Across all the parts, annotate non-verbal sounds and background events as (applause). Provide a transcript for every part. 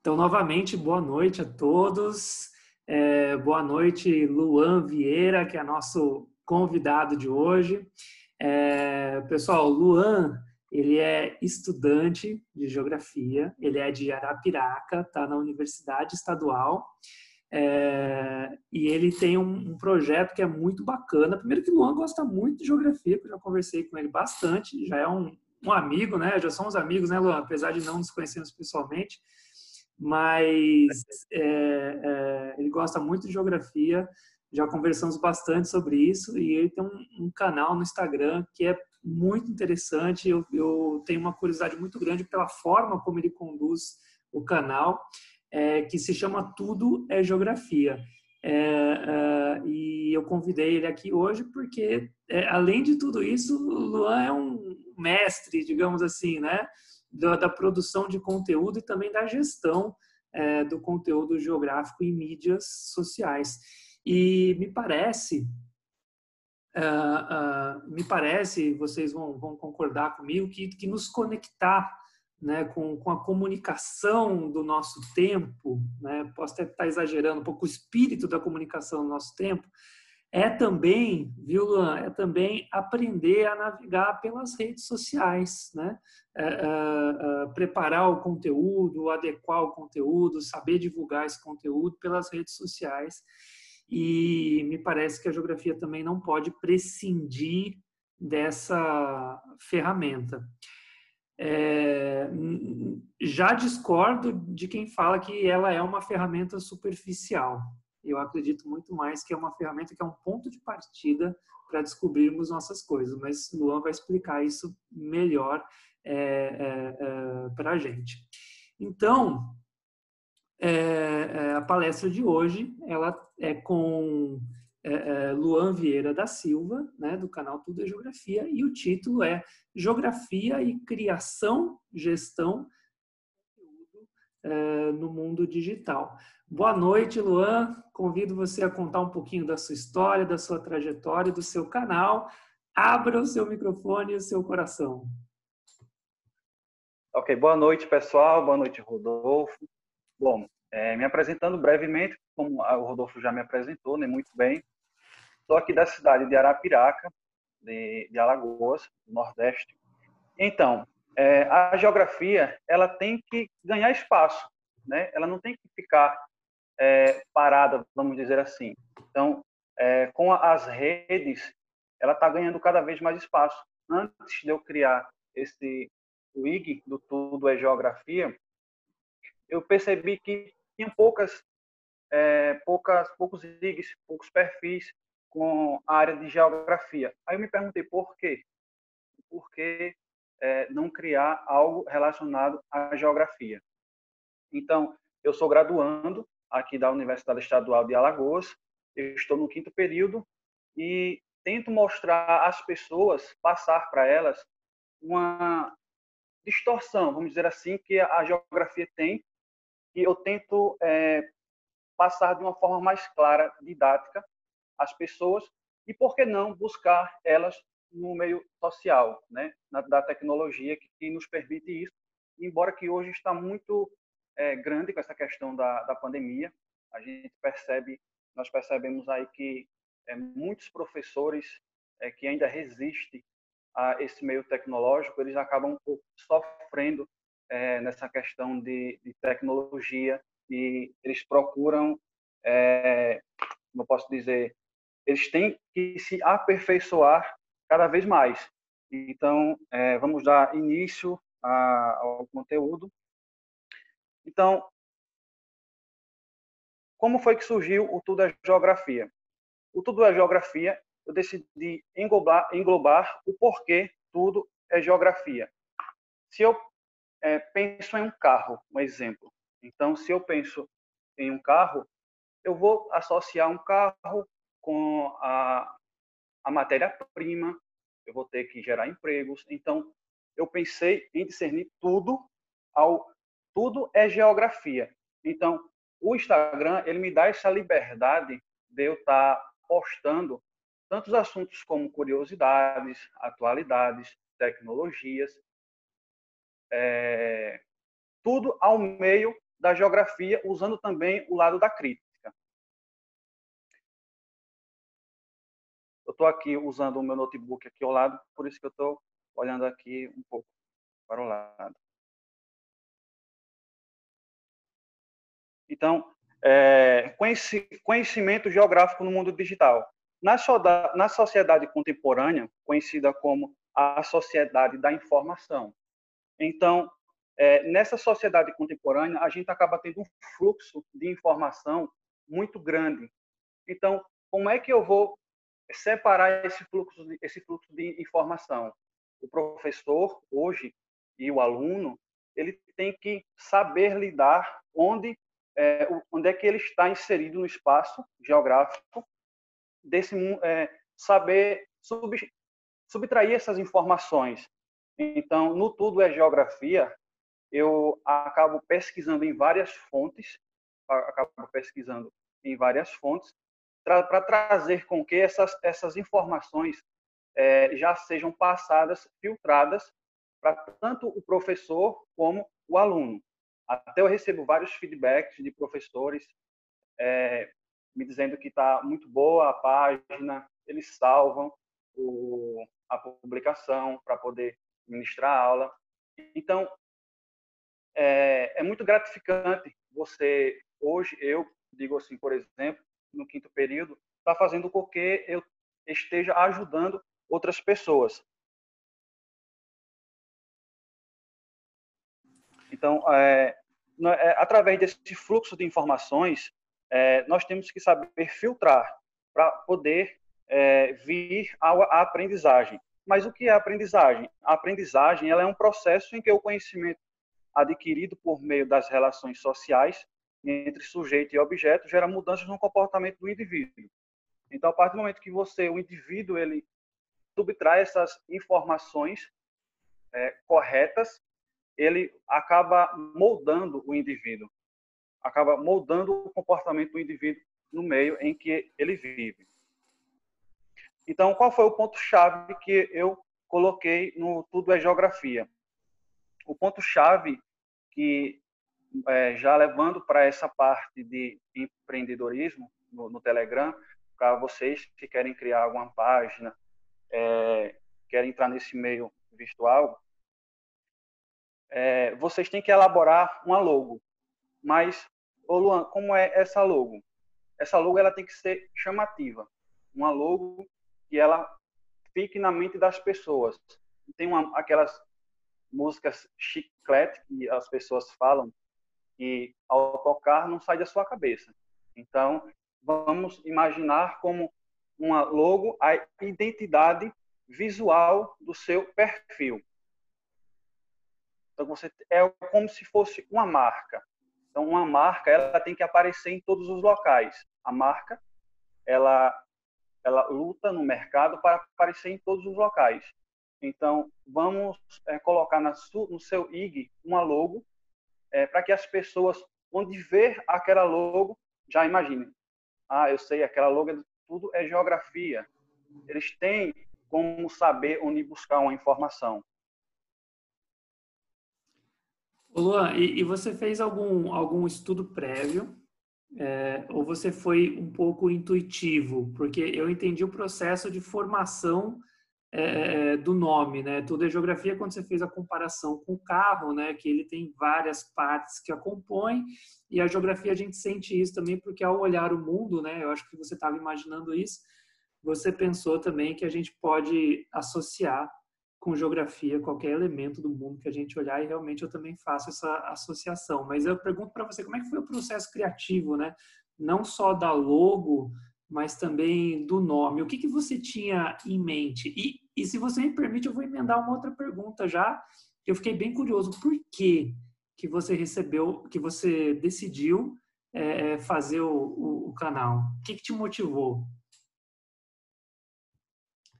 Então, novamente, boa noite a todos. É, boa noite, Luan Vieira, que é nosso convidado de hoje. É, pessoal, Luan, ele é estudante de geografia, ele é de Arapiraca, está na Universidade Estadual. É, e ele tem um, um, projeto que é muito bacana. Primeiro que Luan gosta muito de geografia, porque eu já conversei com ele bastante, já é um, um amigo, né? Já somos amigos, né, Luan? Apesar de não nos conhecermos pessoalmente. Mas é, é, ele gosta muito de geografia, já conversamos bastante sobre isso, e ele tem um, um canal no Instagram que é muito interessante. Eu, eu tenho uma curiosidade muito grande pela forma como ele conduz o canal é, que se chama Tudo é Geografia. É, é, e eu convidei ele aqui hoje porque, é, além de tudo isso, o Luan é um mestre, digamos assim, né, da, da produção de conteúdo e também da gestão é, do conteúdo geográfico em mídias sociais. E me parece, uh, uh, me parece, vocês vão, vão concordar comigo, que, que nos conectar né, com, com a comunicação do nosso tempo, né, posso até estar exagerando um pouco o espírito da comunicação do nosso tempo, é também, viu, Luan, é também aprender a navegar pelas redes sociais, né? É, é, é, preparar o conteúdo, adequar o conteúdo, saber divulgar esse conteúdo pelas redes sociais. E me parece que a geografia também não pode prescindir dessa ferramenta. É, já discordo de quem fala que ela é uma ferramenta superficial. Eu acredito muito mais que é uma ferramenta que é um ponto de partida para descobrirmos nossas coisas, mas Luan vai explicar isso melhor é, é, é para a gente. Então, é, é, a palestra de hoje ela é com é, Luan Vieira da Silva, né, do canal Tudo é Geografia, e o título é Geografia e Criação, Gestão é, no Mundo Digital. Boa noite, Luan. Convido você a contar um pouquinho da sua história, da sua trajetória, do seu canal. Abra o seu microfone e o seu coração. Ok, boa noite, pessoal. Boa noite, Rodolfo. Bom, é, me apresentando brevemente, como o Rodolfo já me apresentou, né, muito bem. Estou aqui da cidade de Arapiraca, de, de Alagoas, do Nordeste. Então, é, a geografia ela tem que ganhar espaço, né? Ela não tem que ficar é, parada, vamos dizer assim. Então, é, com as redes, ela está ganhando cada vez mais espaço. Antes de eu criar esse WIG do Tudo é Geografia, eu percebi que tinha poucas, é, poucas, poucos IGs, poucos perfis com a área de geografia. Aí eu me perguntei por quê? Por é, não criar algo relacionado à geografia? Então, eu sou graduando aqui da Universidade Estadual de Alagoas, estou no quinto período e tento mostrar às pessoas, passar para elas uma distorção, vamos dizer assim, que a geografia tem, e eu tento é, passar de uma forma mais clara, didática, as pessoas e por que não buscar elas no meio social, né, na, da tecnologia que, que, nos permite isso. Embora que hoje está muito é, grande com essa questão da, da pandemia, a gente percebe, nós percebemos aí que é, muitos professores é, que ainda resistem a esse meio tecnológico, eles acabam sofrendo é, nessa questão de, de, tecnologia e eles procuram, é, como eu posso dizer, eles têm que se aperfeiçoar cada vez mais. Então, é, vamos dar início a, ao conteúdo. Então, como foi que surgiu o Tudo é Geografia? O Tudo é Geografia, eu decidi englobar, englobar o porquê tudo é geografia. Se eu é, penso em um carro, um exemplo. Então, se eu penso em um carro, eu vou associar um carro com a, a matéria-prima, eu vou ter que gerar empregos. Então, eu pensei em discernir tudo ao tudo é geografia. Então, o Instagram, ele me dá essa liberdade de eu estar tá postando tantos assuntos como curiosidades, atualidades, tecnologias, é, tudo ao meio da geografia, usando também o lado da crítica. Eu estou aqui usando o meu notebook aqui ao lado, por isso que eu estou olhando aqui um pouco para o lado. Então, é, conhecimento geográfico no mundo digital. Na, sociedade contemporânea, conhecida como a sociedade da informação. Então, é, nessa sociedade contemporânea, a gente acaba tendo um fluxo de informação muito grande. Então, como é que eu vou separar esse fluxo, esse fluxo de informação? O professor, hoje, e o aluno, ele tem que saber lidar onde é, onde é que ele está inserido no espaço geográfico, desse é, saber sub, subtrair essas informações. Então, no Tudo é Geografia, eu acabo pesquisando em várias fontes, acabo pesquisando em várias fontes, para trazer com que essas, essas informações é, já sejam passadas, filtradas, para tanto o professor como o aluno. Até eu recebo vários feedbacks de professores é, me dizendo que está muito boa a página, eles salvam o, a publicação para poder ministrar a aula. Então, é, é muito gratificante você, hoje, eu digo assim, por exemplo, no quinto período, está fazendo com que eu esteja ajudando outras pessoas. Então, é, é, através desse fluxo de informações, é, nós temos que saber filtrar para poder é, vir à, aprendizagem. Mas o que é a aprendizagem? A aprendizagem ela é um processo em que o conhecimento adquirido por meio das relações sociais entre sujeito e objeto gera mudanças no comportamento do indivíduo. Então, a partir do momento que você, o indivíduo, ele subtrai essas informações é, corretas ele acaba moldando o indivíduo, acaba moldando o comportamento do indivíduo no meio em que ele vive. Então, qual foi o ponto-chave que eu coloquei no Tudo é Geografia? O ponto-chave que, é, já levando para essa parte de empreendedorismo no, no Telegram, para vocês que querem criar alguma página, é, querem entrar nesse meio virtual, é, vocês têm que elaborar uma logo. Mas, ô Luan, como é essa logo? Essa logo ela tem que ser chamativa. Uma logo que ela fique na mente das pessoas. Tem uma, aquelas músicas chiclete que as pessoas falam que ao tocar não sai da sua cabeça. Então, vamos imaginar como uma logo a identidade visual do seu perfil. Então você é como se fosse uma marca. Então uma marca ela tem que aparecer em todos os locais. A marca ela ela luta no mercado para aparecer em todos os locais. Então vamos é, colocar na no seu IG uma logo é, para que as pessoas onde ver aquela logo já imaginem. Ah, eu sei, aquela logo é tudo é geografia. Eles têm como saber onde buscar uma informação. Luan, e, e, você fez algum, algum estudo prévio? É, ou você foi um pouco intuitivo? Porque eu entendi o processo de formação é, é, do nome, né? Tudo é geografia quando você fez a comparação com o carro, né? Que ele tem várias partes que a compõem e a geografia a gente sente isso também porque ao olhar o mundo, né? Eu acho que você estava imaginando isso. Você pensou também que a gente pode associar com geografia, qualquer elemento do mundo que a gente olhar, e realmente eu também faço essa associação. Mas eu pergunto para você, como é que foi o processo criativo, né? Não só da logo, mas também do nome. O que, que você tinha em mente? E, e se você me permite, eu vou emendar uma outra pergunta já, eu fiquei bem curioso. Por que, que você recebeu, que você decidiu é, fazer o, o, o canal? O que, que te motivou?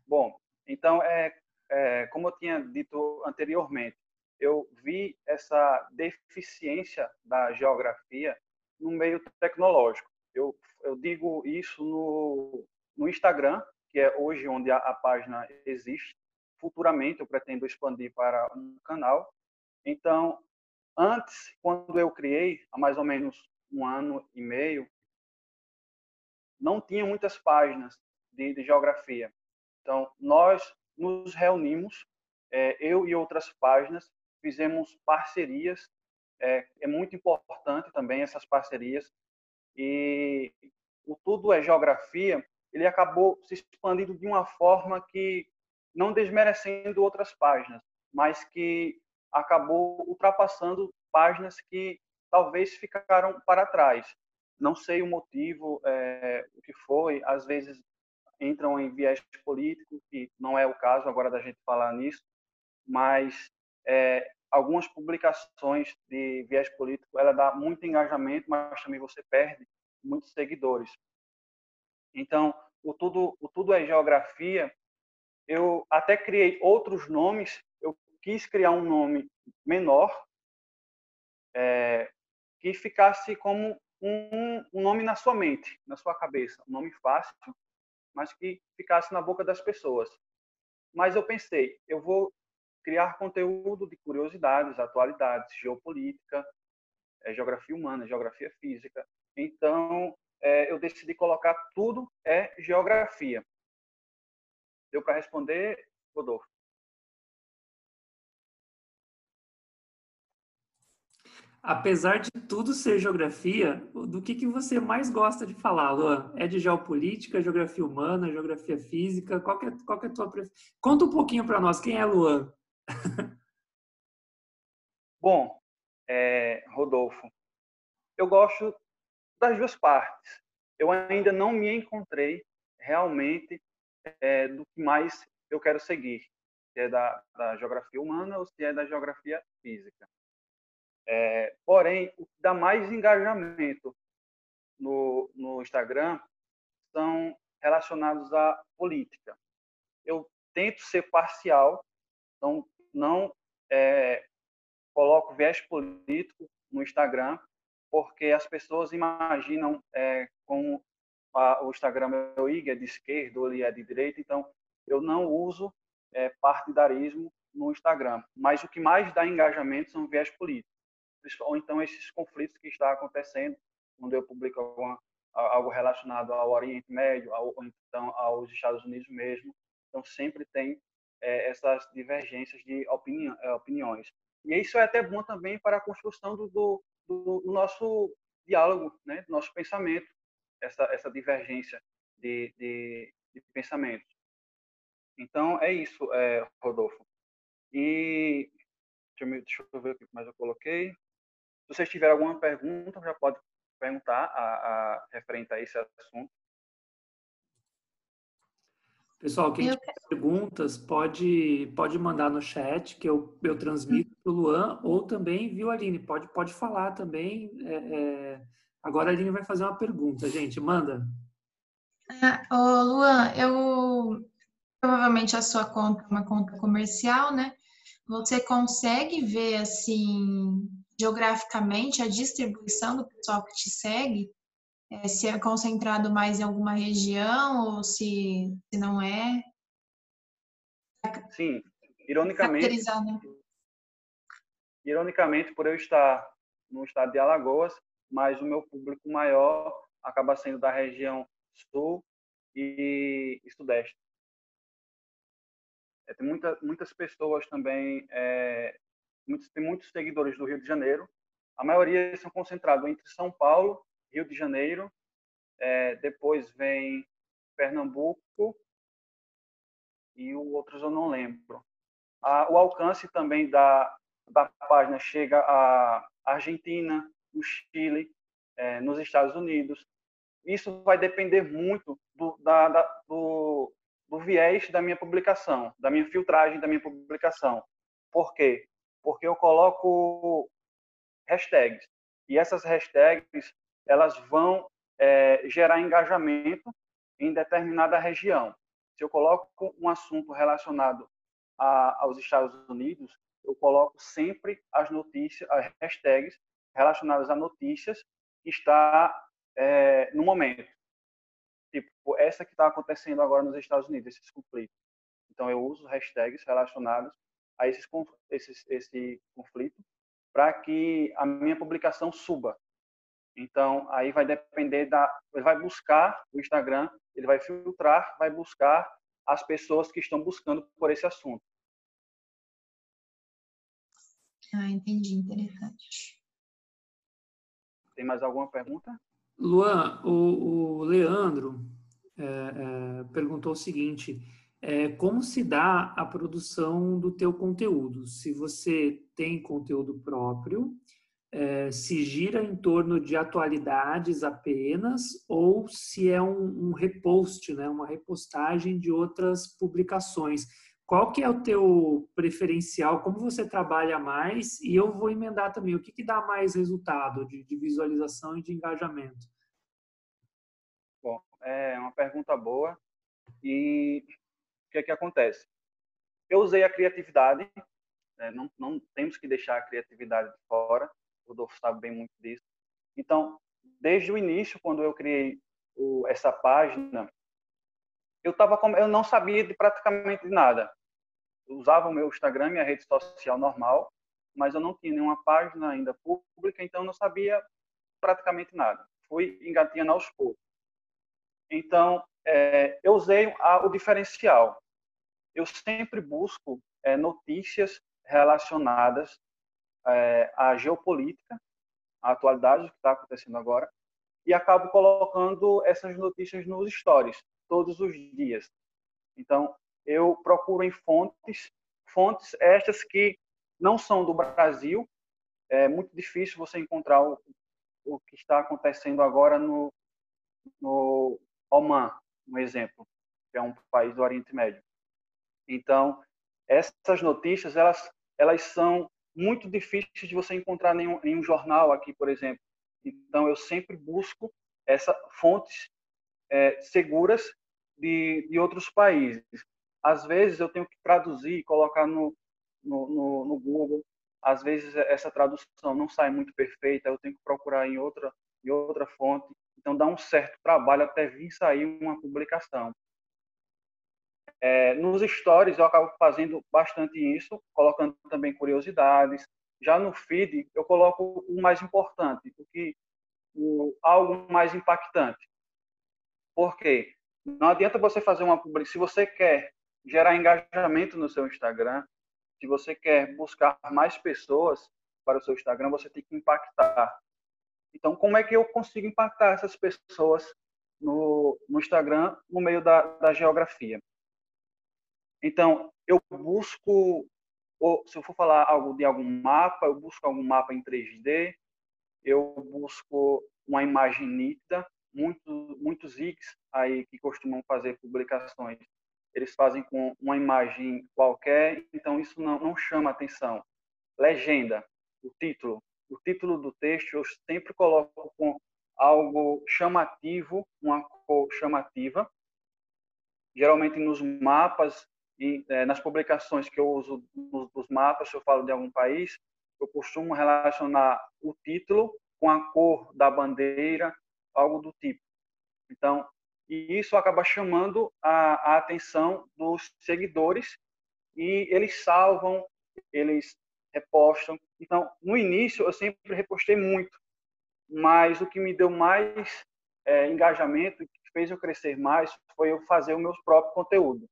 Bom, então, é, é, como eu tinha dito anteriormente, eu vi essa deficiência da geografia no meio tecnológico. Eu, eu digo isso no, no Instagram, que é hoje onde a, a página existe. Futuramente eu pretendo expandir para um canal. Então, antes, quando eu criei, há mais ou menos um ano e meio, não tinha muitas páginas de, de geografia. Então, nós nos reunimos, é, eu e outras páginas, fizemos parcerias. É, é muito importante também essas parcerias. E o Tudo é Geografia, ele acabou se expandindo de uma forma que, não desmerecendo outras páginas, mas que acabou ultrapassando páginas que talvez ficaram para trás. Não sei o motivo, é, o que foi. Às vezes entram em viés político, que não é o caso agora da gente falar nisso, mas é, algumas publicações de viés político, ela dá muito engajamento, mas também você perde muitos seguidores. Então, o tudo, o tudo é geografia. Eu até criei outros nomes. Eu quis criar um nome menor, é, que ficasse como um, um, nome na sua mente, na sua cabeça, um nome fácil, mas que ficasse na boca das pessoas. Mas eu pensei, eu vou criar conteúdo de curiosidades, atualidades, geopolítica, é, geografia humana, geografia física. Então, é, eu decidi colocar tudo é geografia. Deu para responder, Rodolfo? Apesar de tudo ser geografia, do que, que você mais gosta de falar, Luan? É de geopolítica, geografia humana, geografia física? Qual que é, qual que é a tua preferência? Conta um pouquinho para nós, quem é Luan? (laughs) Bom, é, Rodolfo, eu gosto das duas partes. Eu ainda não me encontrei realmente é, do que mais eu quero seguir, se é da, da geografia humana ou se é da geografia física. É, porém, o que dá mais engajamento no, no Instagram são relacionados à política. Eu tento ser parcial, então não é, coloco viés político no Instagram, porque as pessoas imaginam é, como a, o Instagram é IG, é de esquerda ou ele é de direita, então eu não uso é, partidarismo no Instagram. Mas o que mais dá engajamento são viés políticos, ou então esses conflitos que está acontecendo quando eu publico alguma, algo relacionado ao Oriente Médio, ou então aos Estados Unidos mesmo. Então sempre tem é, essas divergências de é, opiniões. E isso é até bom também para a construção do, do, do nosso diálogo, né, do nosso pensamento, essa, essa divergência de, de, de pensamento. Então, é isso, é, Rodolfo. E deixa eu, deixa eu ver o que mais eu coloquei. Se vocês tiverem alguma pergunta, já pode perguntar a, a referente a esse assunto. Pessoal, quem eu... tiver perguntas, pode, pode mandar no chat, que eu, eu transmito para o Luan, ou também, viu, Aline? Pode, pode falar também. É, é... Agora a Aline vai fazer uma pergunta, gente. Manda. Ah, ô, Luan, eu provavelmente a sua conta é uma conta comercial, né? Você consegue ver assim geograficamente a distribuição do pessoal que te segue? É, se é concentrado mais em alguma região ou se, se não é. Sim, ironicamente. Né? Ironicamente, por eu estar no estado de Alagoas, mas o meu público maior acaba sendo da região sul e, e sudeste. É, tem muita, muitas pessoas também, é, muitos, tem muitos seguidores do Rio de Janeiro. A maioria são concentrados entre São Paulo Rio de Janeiro, é, depois vem Pernambuco e o outros eu não lembro. o alcance também da, da página chega à Argentina, no Chile, é, nos Estados Unidos. Isso vai depender muito do, da, da, do, do viés da minha publicação, da minha filtragem da minha publicação. Por quê? Porque eu coloco hashtags. E essas hashtags elas vão é, gerar engajamento em determinada região. Se eu coloco um assunto relacionado a, aos Estados Unidos, eu coloco sempre as notícias, as hashtags relacionadas a notícias que está é, no momento. Tipo, essa que está acontecendo agora nos Estados Unidos, esses conflitos. Então, eu uso hashtags relacionados a esses, esses, esse conflito para que a minha publicação suba. Então, aí vai depender da. Ele vai buscar o Instagram, ele vai filtrar, vai buscar as pessoas que estão buscando por esse assunto. Ah, entendi. Interessante. Tem mais alguma pergunta? Luan, o, o Leandro é, é, perguntou o seguinte: é, como se dá a produção do teu conteúdo? Se você tem conteúdo próprio, é, se gira em torno de atualidades apenas ou se é um, um repost, né, uma repostagem de outras publicações. Qual que é o teu preferencial? Como você trabalha mais? E eu vou emendar também. O que, que dá mais resultado de, de visualização e de engajamento? Bom, é uma pergunta boa. E o que é que acontece? Eu usei a criatividade. Né? Não, não temos que deixar a criatividade de fora. Rodolfo sabe bem muito disso. Então, desde o início, quando eu criei o, essa página, eu tava com, eu não sabia de praticamente nada usava o meu Instagram, minha rede social normal, mas eu não tinha nenhuma página ainda pública, então não sabia praticamente nada. Fui engatinhando aos poucos. Então, é, eu usei a, o diferencial. Eu sempre busco é, notícias relacionadas é, à geopolítica, à atualidade que está acontecendo agora, e acabo colocando essas notícias nos stories todos os dias. Então, eu procuro em fontes, fontes estas que não são do Brasil. É muito difícil você encontrar o, o que está acontecendo agora no, no Oman, um exemplo, que é um país do Oriente Médio. Então, essas notícias, elas, elas são muito difíceis de você encontrar em um, em um jornal aqui, por exemplo. Então, eu sempre busco essas fontes é, seguras de, de outros países às vezes eu tenho que traduzir e colocar no, no, no, no, Google. Às vezes essa tradução não sai muito perfeita, eu tenho que procurar em outra, em outra fonte. Então dá um certo trabalho até vir sair uma publicação. É, nos stories eu acabo fazendo bastante isso, colocando também curiosidades. Já no feed eu coloco o mais importante, o que o, algo mais impactante. Por quê? Não adianta você fazer uma publicação. Se você quer gerar engajamento no seu Instagram. Se você quer buscar mais pessoas para o seu Instagram, você tem que impactar. Então, como é que eu consigo impactar essas pessoas no, no Instagram no meio da, da geografia? Então, eu busco, se eu for falar algo de algum mapa, eu busco algum mapa em 3D, eu busco uma imagem nítida, muito, muitos IGs aí que costumam fazer publicações eles fazem com uma imagem qualquer, então isso não, não chama atenção. Legenda, o título. O título do texto eu sempre coloco com algo chamativo, uma cor chamativa. Geralmente nos mapas é, nas publicações que eu uso nos, nos mapas, se eu falo de algum país, eu costumo relacionar o título com a cor da bandeira, algo do tipo. Então, e isso acaba chamando a, a atenção dos seguidores e eles salvam, eles repostam. Então, no início, eu sempre repostei muito, mas o que me deu mais é, engajamento, que fez eu crescer mais, foi eu fazer o meu próprio conteúdo.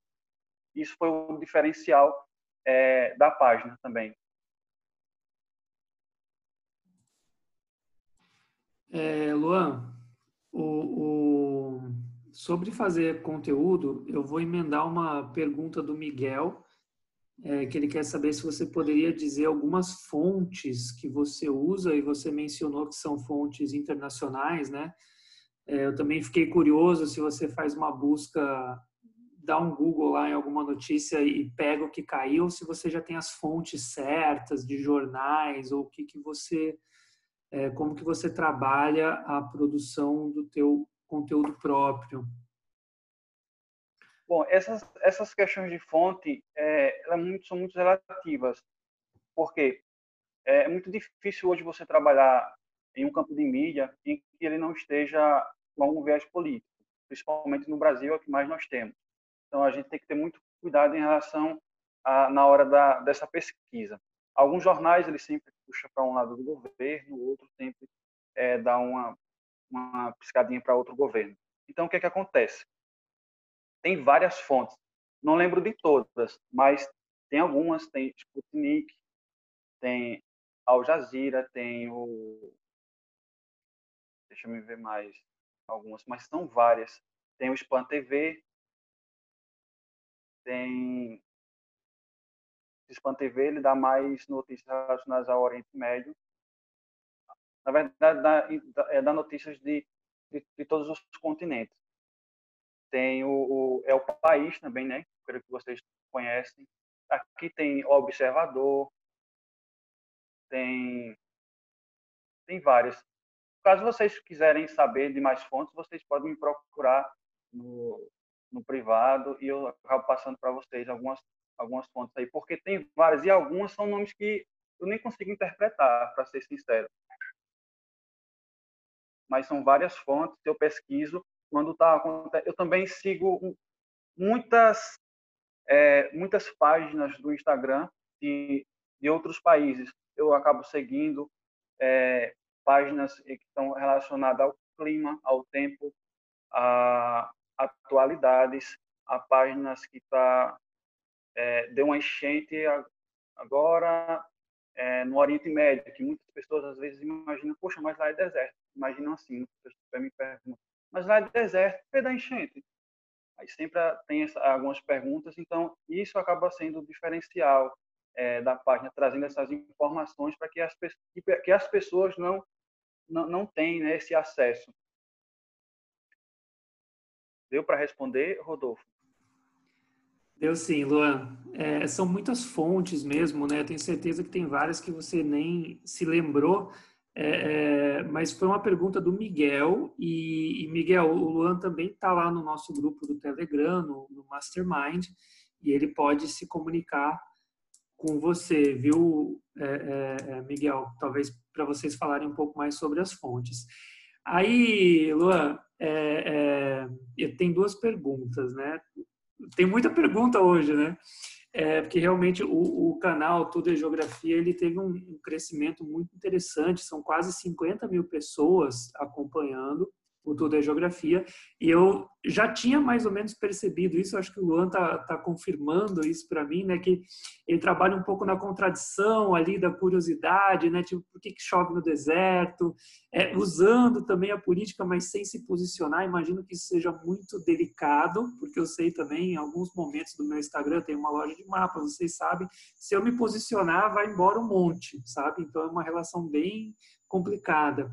Isso foi o diferencial é, da página também. É, Luan, o, o, Sobre fazer conteúdo, eu vou emendar uma pergunta do Miguel, é, que ele quer saber se você poderia dizer algumas fontes que você usa, e você mencionou que são fontes internacionais, né? É, eu também fiquei curioso se você faz uma busca, dá um Google lá em alguma notícia e pega o que caiu, se você já tem as fontes certas de jornais, ou o que, que você, é, como que você trabalha a produção do teu conteúdo próprio? Bom, essas, essas questões de fonte é, muito, são muito relativas, porque é muito difícil hoje você trabalhar em um campo de mídia em que ele não esteja com algum viés político, principalmente no Brasil, é o que mais nós temos. Então, a gente tem que ter muito cuidado em relação a, na hora da, dessa pesquisa. alguns jornais eles sempre puxam para um lado do governo, outro sempre é, dá uma, uma piscadinha para outro governo. Então, o que, é que acontece? Tem várias fontes. Não lembro de todas, mas tem algumas. Tem Sputnik, tem Al Jazeera, tem o... Deixa eu ver mais algumas, mas são várias. Tem o Spam TV, tem o Spam TV, ele dá mais notícias relacionadas ao Oriente Médio. Na verdade, dá, é, dá notícias de, de, de todos os continentes. Tem o, o, é o país também, né? Espero que vocês conhecem. Aqui tem Observador, tem tem várias. Caso vocês quiserem saber de mais fontes, vocês podem me procurar no, no privado e eu acabo passando para vocês algumas algumas fontes aí, porque tem várias e algumas são nomes que eu nem consigo interpretar, para ser sincero. Mas são várias fontes, eu pesquiso quando acontecendo. Eu também sigo muitas é, muitas páginas do Instagram de, de outros países. Eu acabo seguindo é, páginas que estão relacionadas ao clima, ao tempo, a atualidades, a páginas que tá é, deu uma enchente agora é, no Oriente Médio, que muitas pessoas às vezes imaginam, poxa, mas lá é deserto. Imaginam assim, me perguntam, mas lá é deserto, é da enchente. Aí sempre tem essa, algumas perguntas, então isso acaba sendo o diferencial é, da página, trazendo essas informações para que as, que as pessoas não, não, não tenham né, esse acesso. Deu para responder, Rodolfo? Deu sim, Luan. É, são muitas fontes mesmo, né? Eu tenho certeza que tem várias que você nem se lembrou, é, é, mas foi uma pergunta do Miguel, e, e Miguel, o Luan também está lá no nosso grupo do Telegram, no, no, Mastermind, e ele pode se comunicar com você, viu, é, é, é, Miguel? Talvez para vocês falarem um pouco mais sobre as fontes. Aí, Luan, eu tenho duas perguntas, né? Tem muita pergunta hoje, né? é, porque realmente o, o, canal Tudo é Geografia ele teve um, um, crescimento muito interessante, são quase 50 mil pessoas acompanhando Tudo é Geografia, e eu já tinha mais ou menos percebido isso, acho que o Luan tá, tá confirmando isso para mim, né, que ele trabalha um pouco na contradição ali da curiosidade, né, tipo, por que, que chove no deserto, é, usando também a política, mas sem se posicionar, imagino que isso seja muito delicado, porque eu sei também, em alguns momentos do meu Instagram tem uma loja de mapas, vocês sabem, se eu me posicionar, vai embora um monte, sabe? Então é uma relação bem complicada.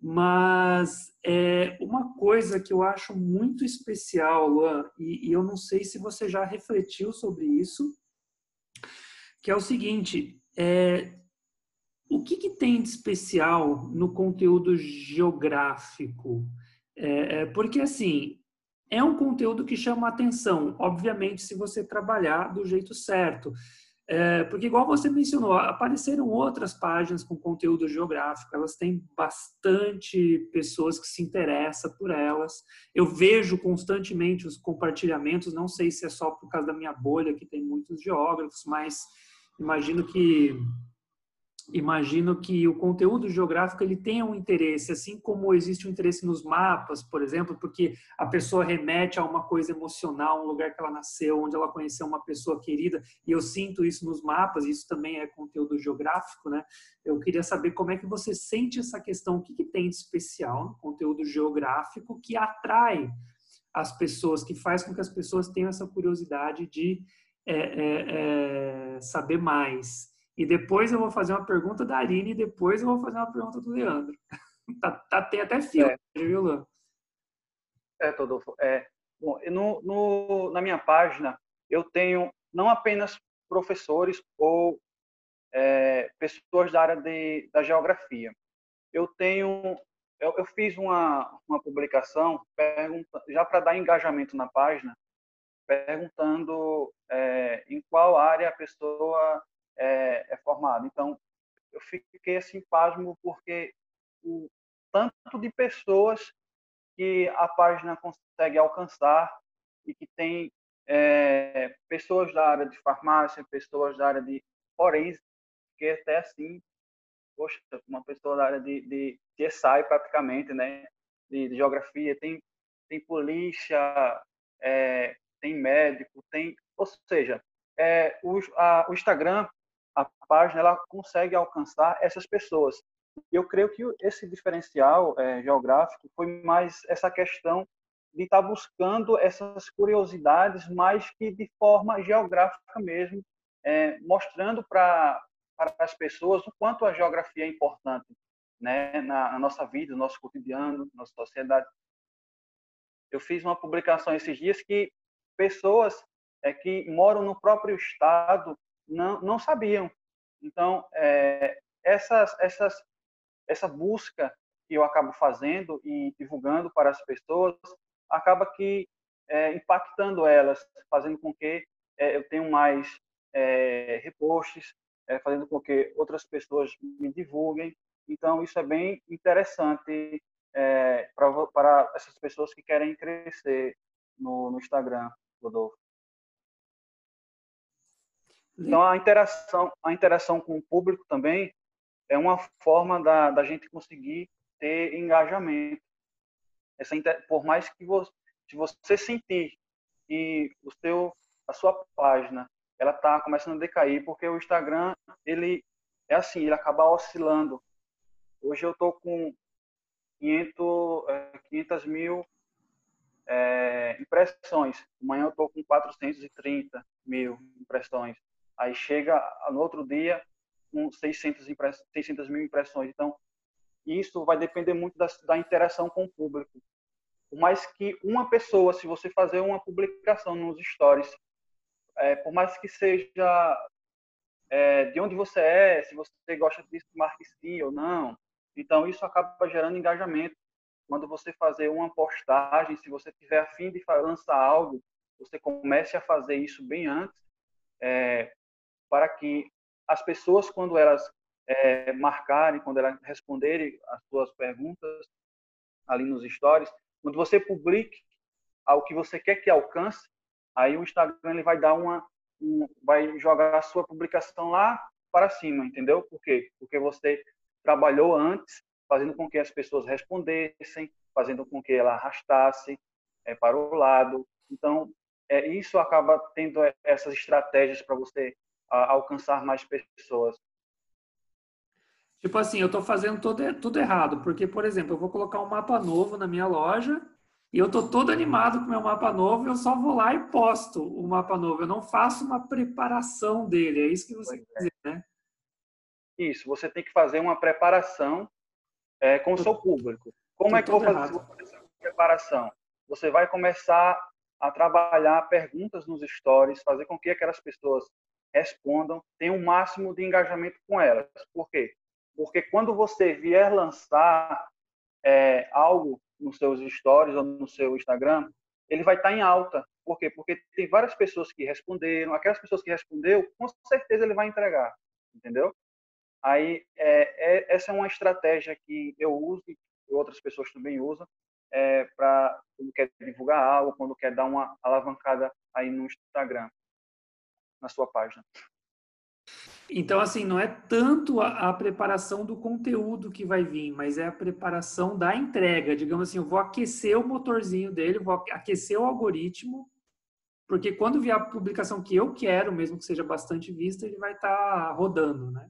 Mas é uma coisa que eu acho muito especial, Luan, e, e eu não sei se você já refletiu sobre isso, que é o seguinte: é, o que, que, tem de especial no conteúdo geográfico? É, é, porque, assim, é um conteúdo que chama atenção, obviamente, se você trabalhar do jeito certo. É, porque, igual você mencionou, apareceram outras páginas com conteúdo geográfico, elas têm bastante pessoas que se interessam por elas. Eu vejo constantemente os compartilhamentos, não sei se é só por causa da minha bolha, que tem muitos geógrafos, mas imagino que imagino que o conteúdo geográfico ele tenha um interesse, assim como existe um interesse nos mapas, por exemplo, porque a pessoa remete a uma coisa emocional, um lugar que ela nasceu, onde ela conheceu uma pessoa querida, e eu sinto isso nos mapas, isso também é conteúdo geográfico, né? Eu queria saber como é que você sente essa questão, o que, que tem de especial no conteúdo geográfico que atrai as pessoas, que faz com que as pessoas tenham essa curiosidade de é, é, é, saber mais. E depois eu vou fazer uma pergunta da Aline e depois eu vou fazer uma pergunta do Leandro. (laughs) tá, tá, tem até fio, é. viu, Luan? É, Todolfo. É, bom, no, no, na minha página, eu tenho não apenas professores ou é, pessoas da área de, da geografia. Eu tenho, eu, eu fiz uma, uma publicação pergunta, já para dar engajamento na página, perguntando é, em qual área a pessoa é, é formado. Então, eu fiquei assim pasmo porque o tanto de pessoas que a página consegue alcançar e que tem é, pessoas da área de farmácia, pessoas da área de forense, fiquei até assim, poxa, uma pessoa da área de, de, de praticamente, né? De, de geografia, tem, tem polícia, é, tem médico, tem, ou seja, é, o, a, o Instagram, a página, ela consegue alcançar essas pessoas. Eu creio que esse diferencial é, geográfico foi mais essa questão de estar tá buscando essas curiosidades, mais que de forma geográfica mesmo, é, mostrando para as pessoas o quanto a geografia é importante né, na, na, nossa vida, no nosso cotidiano, na nossa sociedade. Eu fiz uma publicação esses dias que pessoas é, que moram no próprio estado não, não sabiam. Então, é, essas, essas, essa busca que eu acabo fazendo e divulgando para as pessoas acaba que é, impactando elas, fazendo com que é, eu tenha mais é, repostes, é, fazendo com que outras pessoas me divulguem. Então, isso é bem interessante é, para essas pessoas que querem crescer no, no Instagram, Rodolfo. Então, a interação, a interação com o público também é uma forma da, da gente conseguir ter engajamento. Essa por mais que você, se você sentir que o seu a sua página ela está começando a decair porque o Instagram ele é assim ele acaba oscilando. Hoje eu estou com 500, 500 é, mil é, impressões. Amanhã eu estou com 430 mil impressões aí chega no outro dia com 600, 600 mil impressões então isso vai depender muito da, da interação com o público. Por mais que uma pessoa, se você fazer uma publicação nos stories, é, por mais que seja é, de onde você é, se você gosta disso, marque ou não. Então, isso acaba gerando engajamento. Quando você fazer uma postagem, se você tiver a fim de lançar algo, você comece a fazer isso bem antes, é, para que as pessoas, quando elas é, marcarem, quando elas responderem as suas perguntas ali nos stories, quando você publique ao que você quer que alcance, aí o Instagram ele vai dar uma, um, vai jogar a sua publicação lá para cima, entendeu? Por quê? Porque você trabalhou antes, fazendo com que as pessoas respondessem, fazendo com que ela arrastasse é, para o lado. Então, é, isso acaba tendo essas estratégias para você a, alcançar mais pessoas. Tipo assim, eu estou fazendo tudo, tudo errado, porque, por exemplo, eu vou colocar um mapa novo na minha loja e eu estou todo animado com o meu mapa novo e eu só vou lá e posto o mapa novo. Eu não faço uma preparação dele, é isso que você quer dizer, né? Isso, você tem que fazer uma preparação é, com o seu público. Como é que eu vou fazer essa preparação? Você vai começar a trabalhar perguntas nos stories, fazer com que aquelas pessoas respondam, tenham o um máximo de engajamento com elas. Por quê? Porque quando você vier lançar é, algo nos seus stories ou no seu Instagram, ele vai estar em alta. Por quê? Porque tem várias pessoas que responderam, aquelas pessoas que respondeu, com certeza ele vai entregar, entendeu? Aí, é, é, essa é uma estratégia que eu uso e outras pessoas também usam é, para quando quer divulgar algo, quando quer dar uma alavancada aí no Instagram, na sua página. Então, assim, não é tanto a, a, preparação do conteúdo que vai vir, mas é a preparação da entrega. Digamos assim, eu vou aquecer o motorzinho dele, vou aquecer o algoritmo, porque quando vier a publicação que eu quero, mesmo que seja bastante vista, ele vai estar tá rodando, né?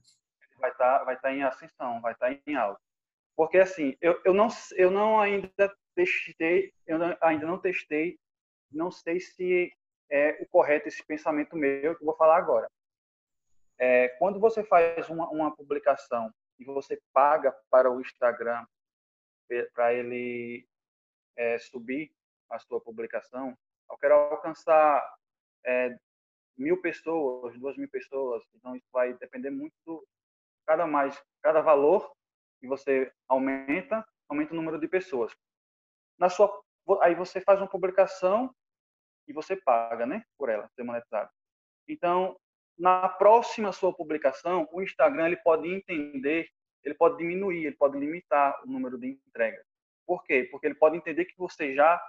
Vai estar tá, vai tá em ascensão, vai estar tá em alta. Porque, assim, eu, eu, não, eu não ainda testei, eu não, ainda não testei, não sei se é o correto esse pensamento meu que eu vou falar agora é, quando você faz uma, uma publicação e você paga para o Instagram para ele é, subir a sua publicação, eu quero alcançar é, mil pessoas, duas mil pessoas, então isso vai depender muito do cada mais, cada valor que você aumenta, aumenta o número de pessoas. Na sua, aí você faz uma publicação e você paga, né, por ela ser monetizada. Então, na próxima sua publicação, o Instagram ele pode entender, ele pode diminuir, ele pode limitar o número de entregas. Por quê? Porque ele pode entender que você já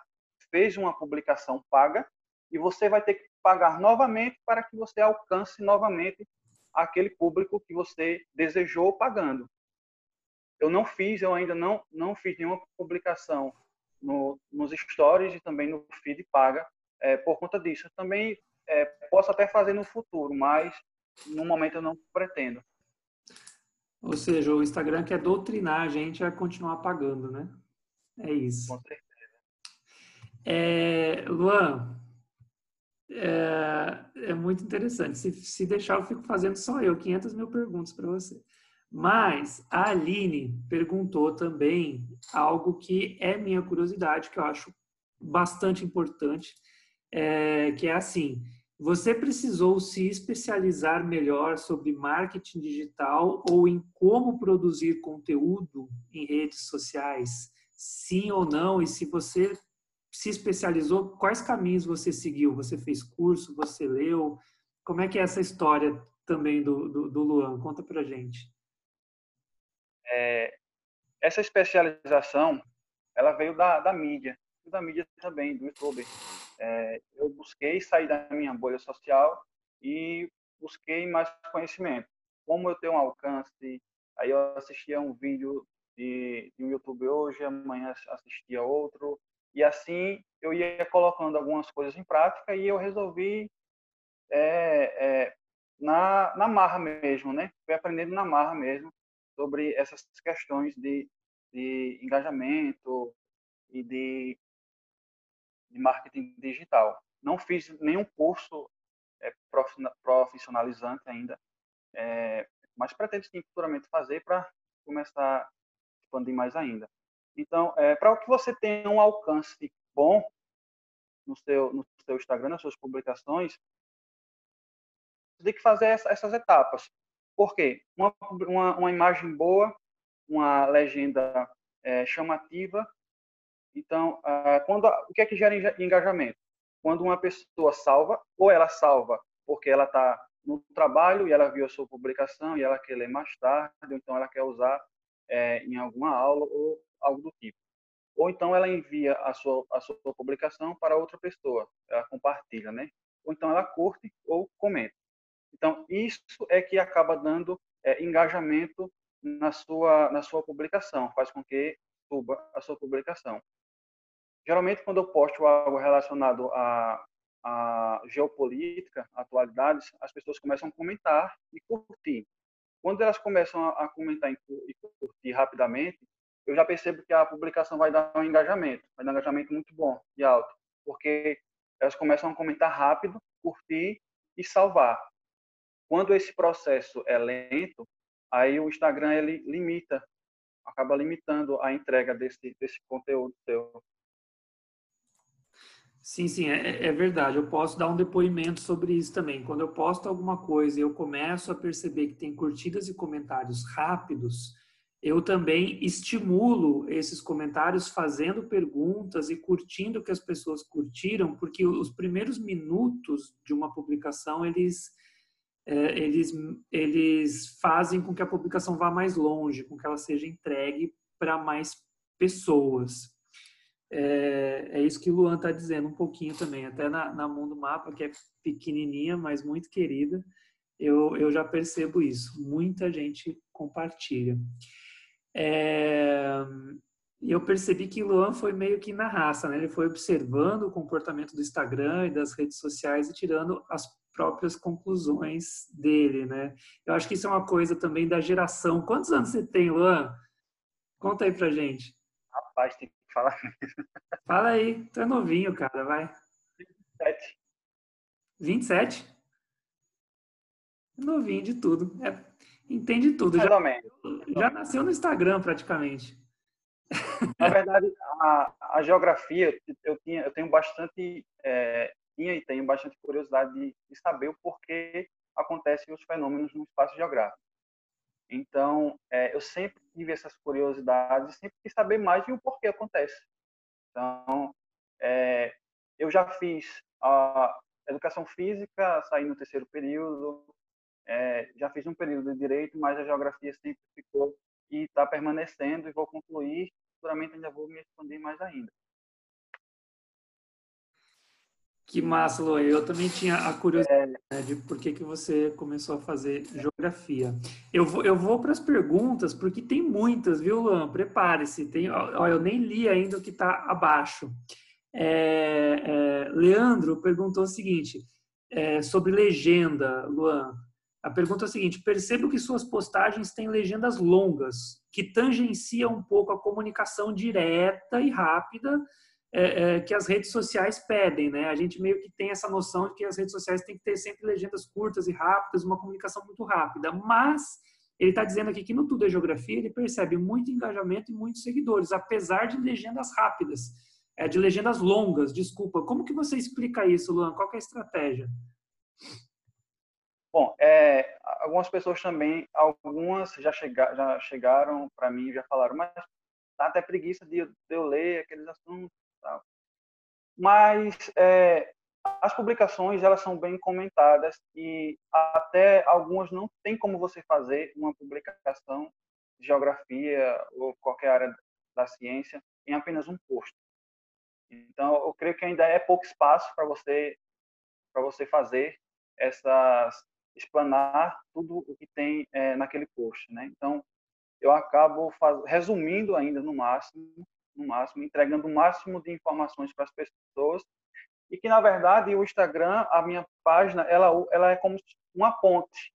fez uma publicação paga e você vai ter que pagar novamente para que você alcance novamente àquele público que você desejou pagando. Eu não fiz, eu ainda não, não fiz nenhuma publicação no, nos stories e também no feed paga é, por conta disso. Eu também é, posso até fazer no futuro, mas no momento eu não pretendo. Ou seja, o Instagram quer doutrinar a gente a continuar pagando, né? É isso. Com certeza. É, Luan, é, é, muito interessante. Se, se deixar, eu fico fazendo só eu 500 mil perguntas para você. Mas a Aline perguntou também algo que é minha curiosidade, que eu acho bastante importante, é, que é assim: você precisou se especializar melhor sobre marketing digital ou em como produzir conteúdo em redes sociais? Sim ou não? E se você se especializou, quais caminhos você seguiu? Você fez curso? Você leu? Como é que é essa história também do, do, do Luan? Conta pra gente. É, essa especialização, ela veio da, da mídia, da mídia também, do YouTube. É, eu busquei sair da minha bolha social e busquei mais conhecimento. Como eu tenho um alcance, aí eu assistia um vídeo de, de YouTube hoje, amanhã assistia outro, e assim eu ia colocando algumas coisas em prática e eu resolvi é, é, na, na marra mesmo, né? Fui aprendendo na marra mesmo sobre essas questões de, de engajamento e de, de marketing digital. Não fiz nenhum curso é, profissionalizante ainda, é, mas pretendo sim futuramente fazer para começar a expandir mais ainda. Então, é, para que você tenha um alcance bom no seu, no seu Instagram, nas suas publicações, você tem que fazer essa, essas etapas. Por quê? Uma, uma, uma imagem boa, uma legenda é, chamativa. Então, ah, quando, o que é que gera engajamento? Quando uma pessoa salva, ou ela salva porque ela está no trabalho e ela viu a sua publicação e ela quer ler mais tarde, ou então ela quer usar é, em alguma aula ou algo do tipo. Ou então ela envia a sua, a sua publicação para outra pessoa, ela compartilha, né? Ou então ela curte ou comenta. Então, isso é que acaba dando é, engajamento na sua, na sua publicação, faz com que suba a sua publicação. Geralmente, quando eu posto algo relacionado a, geopolítica, atualidades, as pessoas começam a comentar e curtir. Quando elas começam a comentar e curtir rapidamente, eu já percebo que a publicação vai dar um engajamento, vai dar um engajamento muito bom e alto, porque elas começam a comentar rápido, curtir e salvar. Quando esse processo é lento, aí o Instagram ele limita, acaba limitando a entrega desse, desse conteúdo seu. Sim, sim, é, é, verdade. Eu posso dar um depoimento sobre isso também. Quando eu posto alguma coisa e eu começo a perceber que tem curtidas e comentários rápidos, eu também estimulo esses comentários fazendo perguntas e curtindo o que as pessoas curtiram, porque os primeiros minutos de uma publicação eles é, eles, eles fazem com que a publicação vá mais longe, com que ela seja entregue para mais pessoas. É, é, isso que o Luan está dizendo um pouquinho também. Até na, na Mundo Mapa, que é pequenininha, mas muito querida, eu, eu já percebo isso. Muita gente compartilha. É, eu percebi que o Luan foi meio que na raça, né? Ele foi observando o comportamento do Instagram e das redes sociais e tirando as próprias conclusões dele, né? Eu acho que isso é uma coisa também da geração. Quantos anos você tem, Luan? Conta aí pra gente. Rapaz, tem que falar Fala aí, tu é novinho, cara, vai. 27. 27? Novinho de tudo. É, entende tudo. Já, já nasceu no Instagram, praticamente. Na verdade, a, a geografia, eu, tinha, eu tenho bastante é, tinha e tenho bastante curiosidade de, de saber o porquê acontecem os fenômenos no espaço geográfico. Então, é, eu sempre tive essas curiosidades e sempre quis saber mais de o porquê acontece. Então, é, eu já fiz a educação física, saí no terceiro período, é, já fiz um período de direito, mas a geografia sempre ficou e está permanecendo e vou concluir. Futuramente ainda vou me expandir mais ainda. Que massa, Luan. Eu também tinha a curiosidade é... de por que, que você começou a fazer geografia. Eu vou, eu vou para as perguntas, porque tem muitas, viu, Luan? Prepare-se. Tem, ó, eu nem li ainda o que está abaixo. É, é, Leandro perguntou o seguinte, é, sobre legenda, Luan. A pergunta é a seguinte: percebo que suas postagens têm legendas longas, que tangenciam um pouco a comunicação direta e rápida é, é, que as redes sociais pedem, né? A gente meio que tem essa noção de que as redes sociais têm que ter sempre legendas curtas e rápidas, uma comunicação muito rápida. Mas ele está dizendo aqui que no Tudo é Geografia ele percebe muito engajamento e muitos seguidores, apesar de legendas rápidas, é, de legendas longas. Desculpa. Como que você explica isso, Luan? Qual é a estratégia? Bom, é, algumas pessoas também, algumas já, chega, já chegaram para mim e já falaram, mas dá até preguiça de, de eu ler aqueles assuntos Mas é, as publicações elas são bem comentadas e até algumas não tem como você fazer uma publicação de geografia ou qualquer área da ciência em apenas um post. Então, eu creio que ainda é pouco espaço para você para você fazer essas explanar tudo o que tem é, naquele post, né? Então, eu acabo faz... resumindo ainda no máximo no máximo, entregando o máximo de informações para as pessoas. E que, na verdade, o Instagram, a minha página, ela, ela é como uma ponte.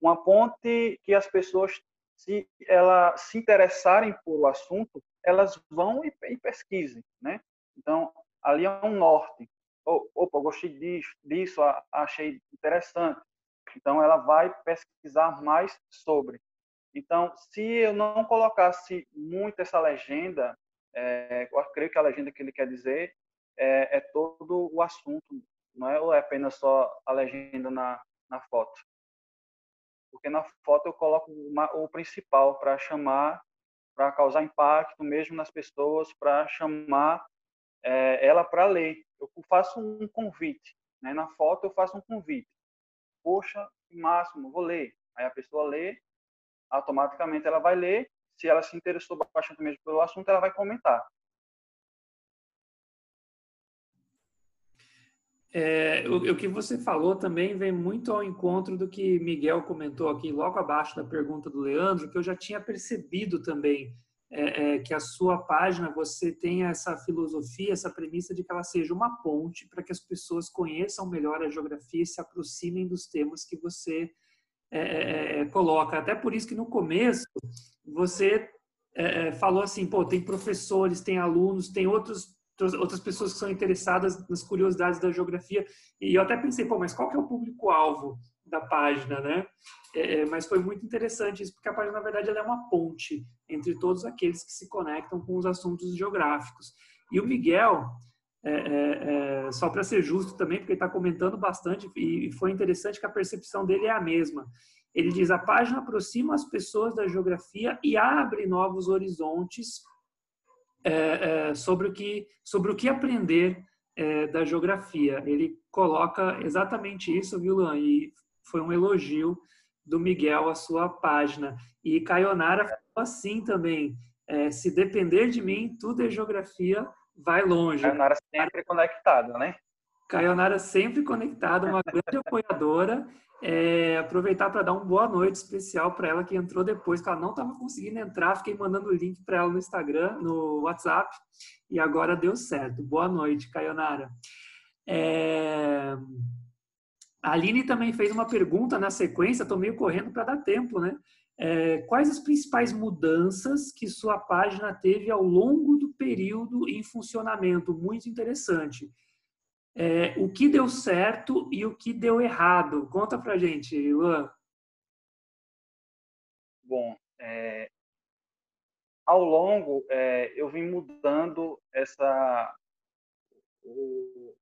Uma ponte que as pessoas, se ela se interessarem por o assunto, elas vão e, e pesquisem, né? Então, ali é um norte. Opa, gostei disso, disso, achei interessante. Então, ela vai pesquisar mais sobre. Então, se eu não colocasse muito essa legenda, é, eu creio que a legenda que ele quer dizer é, é, todo o assunto, não é, ou é apenas só a legenda na, na foto. Porque na foto eu coloco uma, o principal para chamar, para causar impacto mesmo nas pessoas, para chamar é, ela para ler. Eu faço um convite. Né? Na foto eu faço um convite. Poxa, máximo, vou ler. Aí a pessoa lê automaticamente ela vai ler. Se ela se interessou bastante mesmo pelo assunto, ela vai comentar. É, o, o, que você falou também vem muito ao encontro do que Miguel comentou aqui logo abaixo da pergunta do Leandro, que eu já tinha percebido também é, é, que a sua página você tem essa filosofia, essa premissa de que ela seja uma ponte para que as pessoas conheçam melhor a geografia e se aproximem dos temas que você é, é, é, coloca. Até por isso que no começo você é, é, falou assim, pô, tem professores, tem alunos, tem outros outras pessoas que são interessadas nas curiosidades da geografia. E eu até pensei, pô, mas qual que é o público-alvo da página, né? É, mas foi muito interessante isso, porque a página, na verdade, ela é uma ponte entre todos aqueles que se conectam com os assuntos geográficos. E o Miguel, é, é, é, só para ser justo também, porque ele está comentando bastante e foi interessante que a percepção dele é a mesma. Ele diz: a página aproxima as pessoas da geografia e abre novos horizontes é, é, sobre, o que, sobre o que aprender é, da geografia. Ele coloca exatamente isso, viu, Luan? E foi um elogio do Miguel à sua página. E Caionara falou assim também: se depender de mim, tudo é geografia vai longe. Caionara sempre conectada, né? Caionara sempre conectada, uma (laughs) grande apoiadora. É, aproveitar para dar uma boa noite especial para ela que entrou depois, que ela não estava conseguindo entrar. Fiquei mandando o link para ela no Instagram, no WhatsApp, e agora deu certo. Boa noite, Caionara. É... A Aline também fez uma pergunta na sequência, estou meio correndo para dar tempo, né? É, quais as principais mudanças que sua página teve ao longo do período em funcionamento? Muito interessante. É, o que deu certo e o que deu errado? Conta pra gente, Luan. Bom, é, ao longo é, eu vim mudando essa o,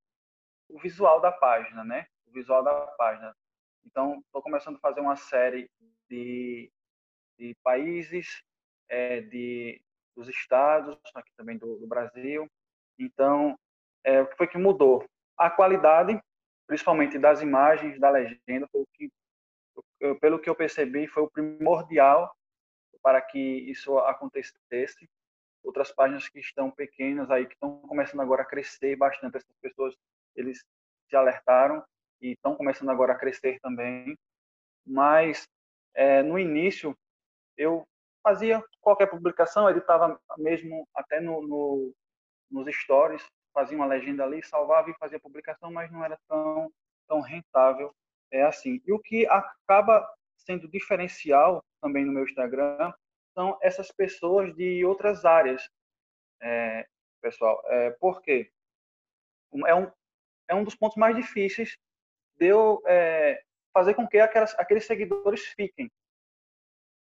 o, visual da página, né? O visual da página. Então, estou começando a fazer uma série de de países, é, de, dos estados, aqui também do, do Brasil. Então, é, o que foi que mudou? A qualidade, principalmente das imagens, da legenda, foi o que, pelo que eu percebi, foi o primordial para que isso acontecesse. Outras páginas que estão pequenas aí, que estão começando agora a crescer bastante, essas pessoas eles se alertaram e estão começando agora a crescer também. Mas é, no início eu fazia qualquer publicação, editava mesmo até no, no, nos stories, fazia uma legenda ali, salvava e fazia publicação, mas não era tão, tão rentável é assim. E o que acaba sendo diferencial também no meu Instagram são essas pessoas de outras áreas, é, pessoal. É, por quê? É um, é um dos pontos mais difíceis de eu é, fazer com que aquelas, aqueles seguidores fiquem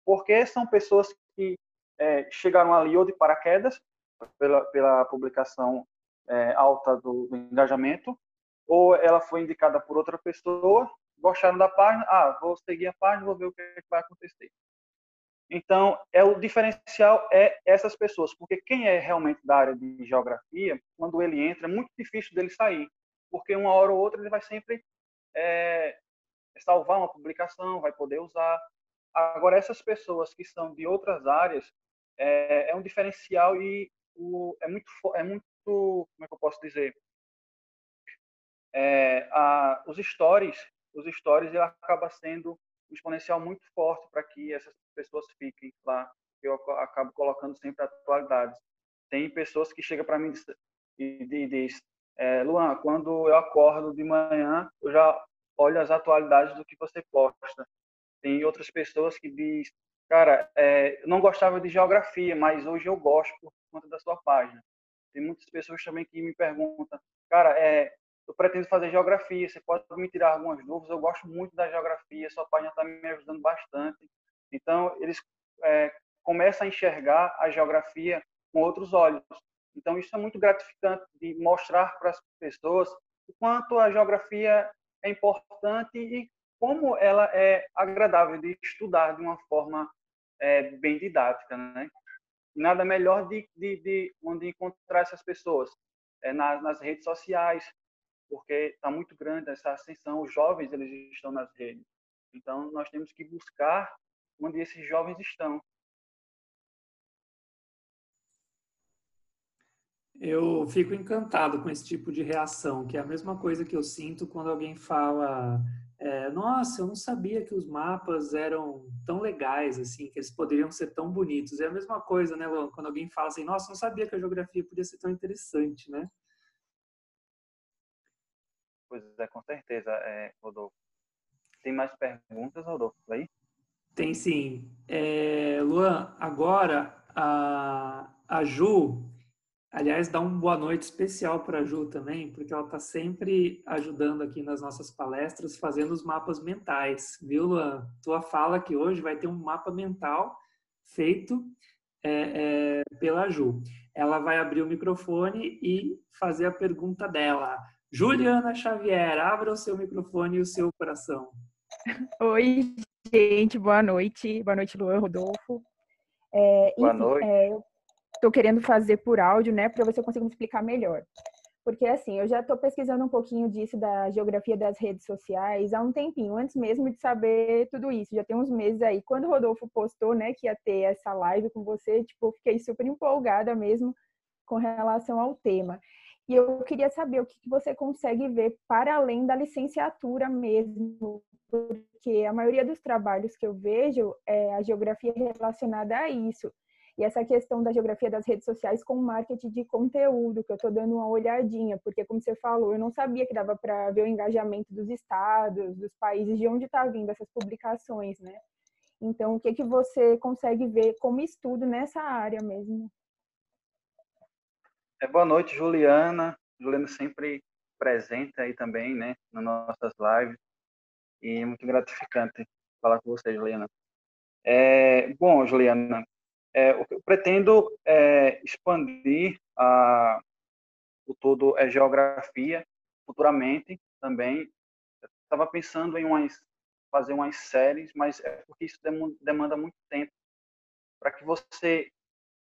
porque são pessoas que é, chegaram ali ou de paraquedas pela, pela publicação é, alta do, do, engajamento, ou ela foi indicada por outra pessoa, gostaram da página, ah, vou seguir a página, vou ver o que, é que vai acontecer. Então, é o diferencial é essas pessoas, porque quem é realmente da área de geografia, quando ele entra, é muito difícil dele sair, porque uma hora ou outra ele vai sempre é, salvar uma publicação, vai poder usar, Agora, essas pessoas que são de outras áreas, é, é um diferencial e o, é, muito, é muito, como é que eu posso dizer? É, a, os stories, os stories, ele acaba sendo um exponencial muito forte para que essas pessoas fiquem lá. Eu acabo colocando sempre atualidades. Tem pessoas que chegam para mim e, e diz, é, Luan, quando eu acordo de manhã, eu já olho as atualidades do que você posta. Tem outras pessoas que diz, cara, é, não gostava de geografia, mas hoje eu gosto por conta da sua página. Tem muitas pessoas também que me perguntam, cara, é, eu pretendo fazer geografia, você pode me tirar algumas dúvidas? Eu gosto muito da geografia, sua página está me ajudando bastante. Então, eles é, começam a enxergar a geografia com outros olhos. Então, isso é muito gratificante de mostrar para as pessoas o quanto a geografia é importante e como ela é agradável de estudar de uma forma é, bem didática, né? Nada melhor de, de, de onde encontrar essas pessoas é nas, nas redes sociais, porque está muito grande essa ascensão. Os jovens eles estão nas redes, então nós temos que buscar onde esses jovens estão. Eu fico encantado com esse tipo de reação, que é a mesma coisa que eu sinto quando alguém fala é, nossa, eu não sabia que os mapas eram tão legais, assim, que eles poderiam ser tão bonitos. É a mesma coisa, né, Luan? Quando alguém fala assim, nossa, não sabia que a geografia podia ser tão interessante, né? Pois é, com certeza, é, Rodolfo. Tem mais perguntas, Rodolfo, aí? Tem sim. É, Luan, agora a, a Ju, Aliás, dá uma boa noite especial para a Ju também, porque ela está sempre ajudando aqui nas nossas palestras, fazendo os mapas mentais. Viu, Luan? Tua fala que hoje vai ter um mapa mental feito é, é, pela Ju. Ela vai abrir o microfone e fazer a pergunta dela. Juliana Xavier, abra o seu microfone e o seu coração. (laughs) Oi, gente, boa noite. Boa noite, Luan, Rodolfo. É, boa enfim, noite. Estou querendo fazer por áudio, né, para ver se eu consigo me explicar melhor. Porque, assim, eu já estou pesquisando um pouquinho disso da geografia das redes sociais há um tempinho, antes mesmo de saber tudo isso. Já tem uns meses aí. Quando o Rodolfo postou, né, que ia ter essa live com você, tipo, eu fiquei super empolgada mesmo com relação ao tema. E eu queria saber o que você consegue ver para além da licenciatura mesmo, porque a maioria dos trabalhos que eu vejo é a geografia relacionada a isso. E essa questão da geografia das redes sociais com marketing de conteúdo, que eu estou dando uma olhadinha, porque, como você falou, eu não sabia que dava para ver o engajamento dos estados, dos países, de onde está vindo essas publicações, né? Então, o que, que você consegue ver como estudo nessa área mesmo? É, boa noite, Juliana. Juliana sempre presente aí também, né, nas nossas lives. E é muito gratificante falar com você, Juliana. É, bom, Juliana, é, eu pretendo é, expandir a, o todo é geografia futuramente também. Estava pensando em umas, fazer umas séries, mas é porque isso demanda muito tempo. Para que você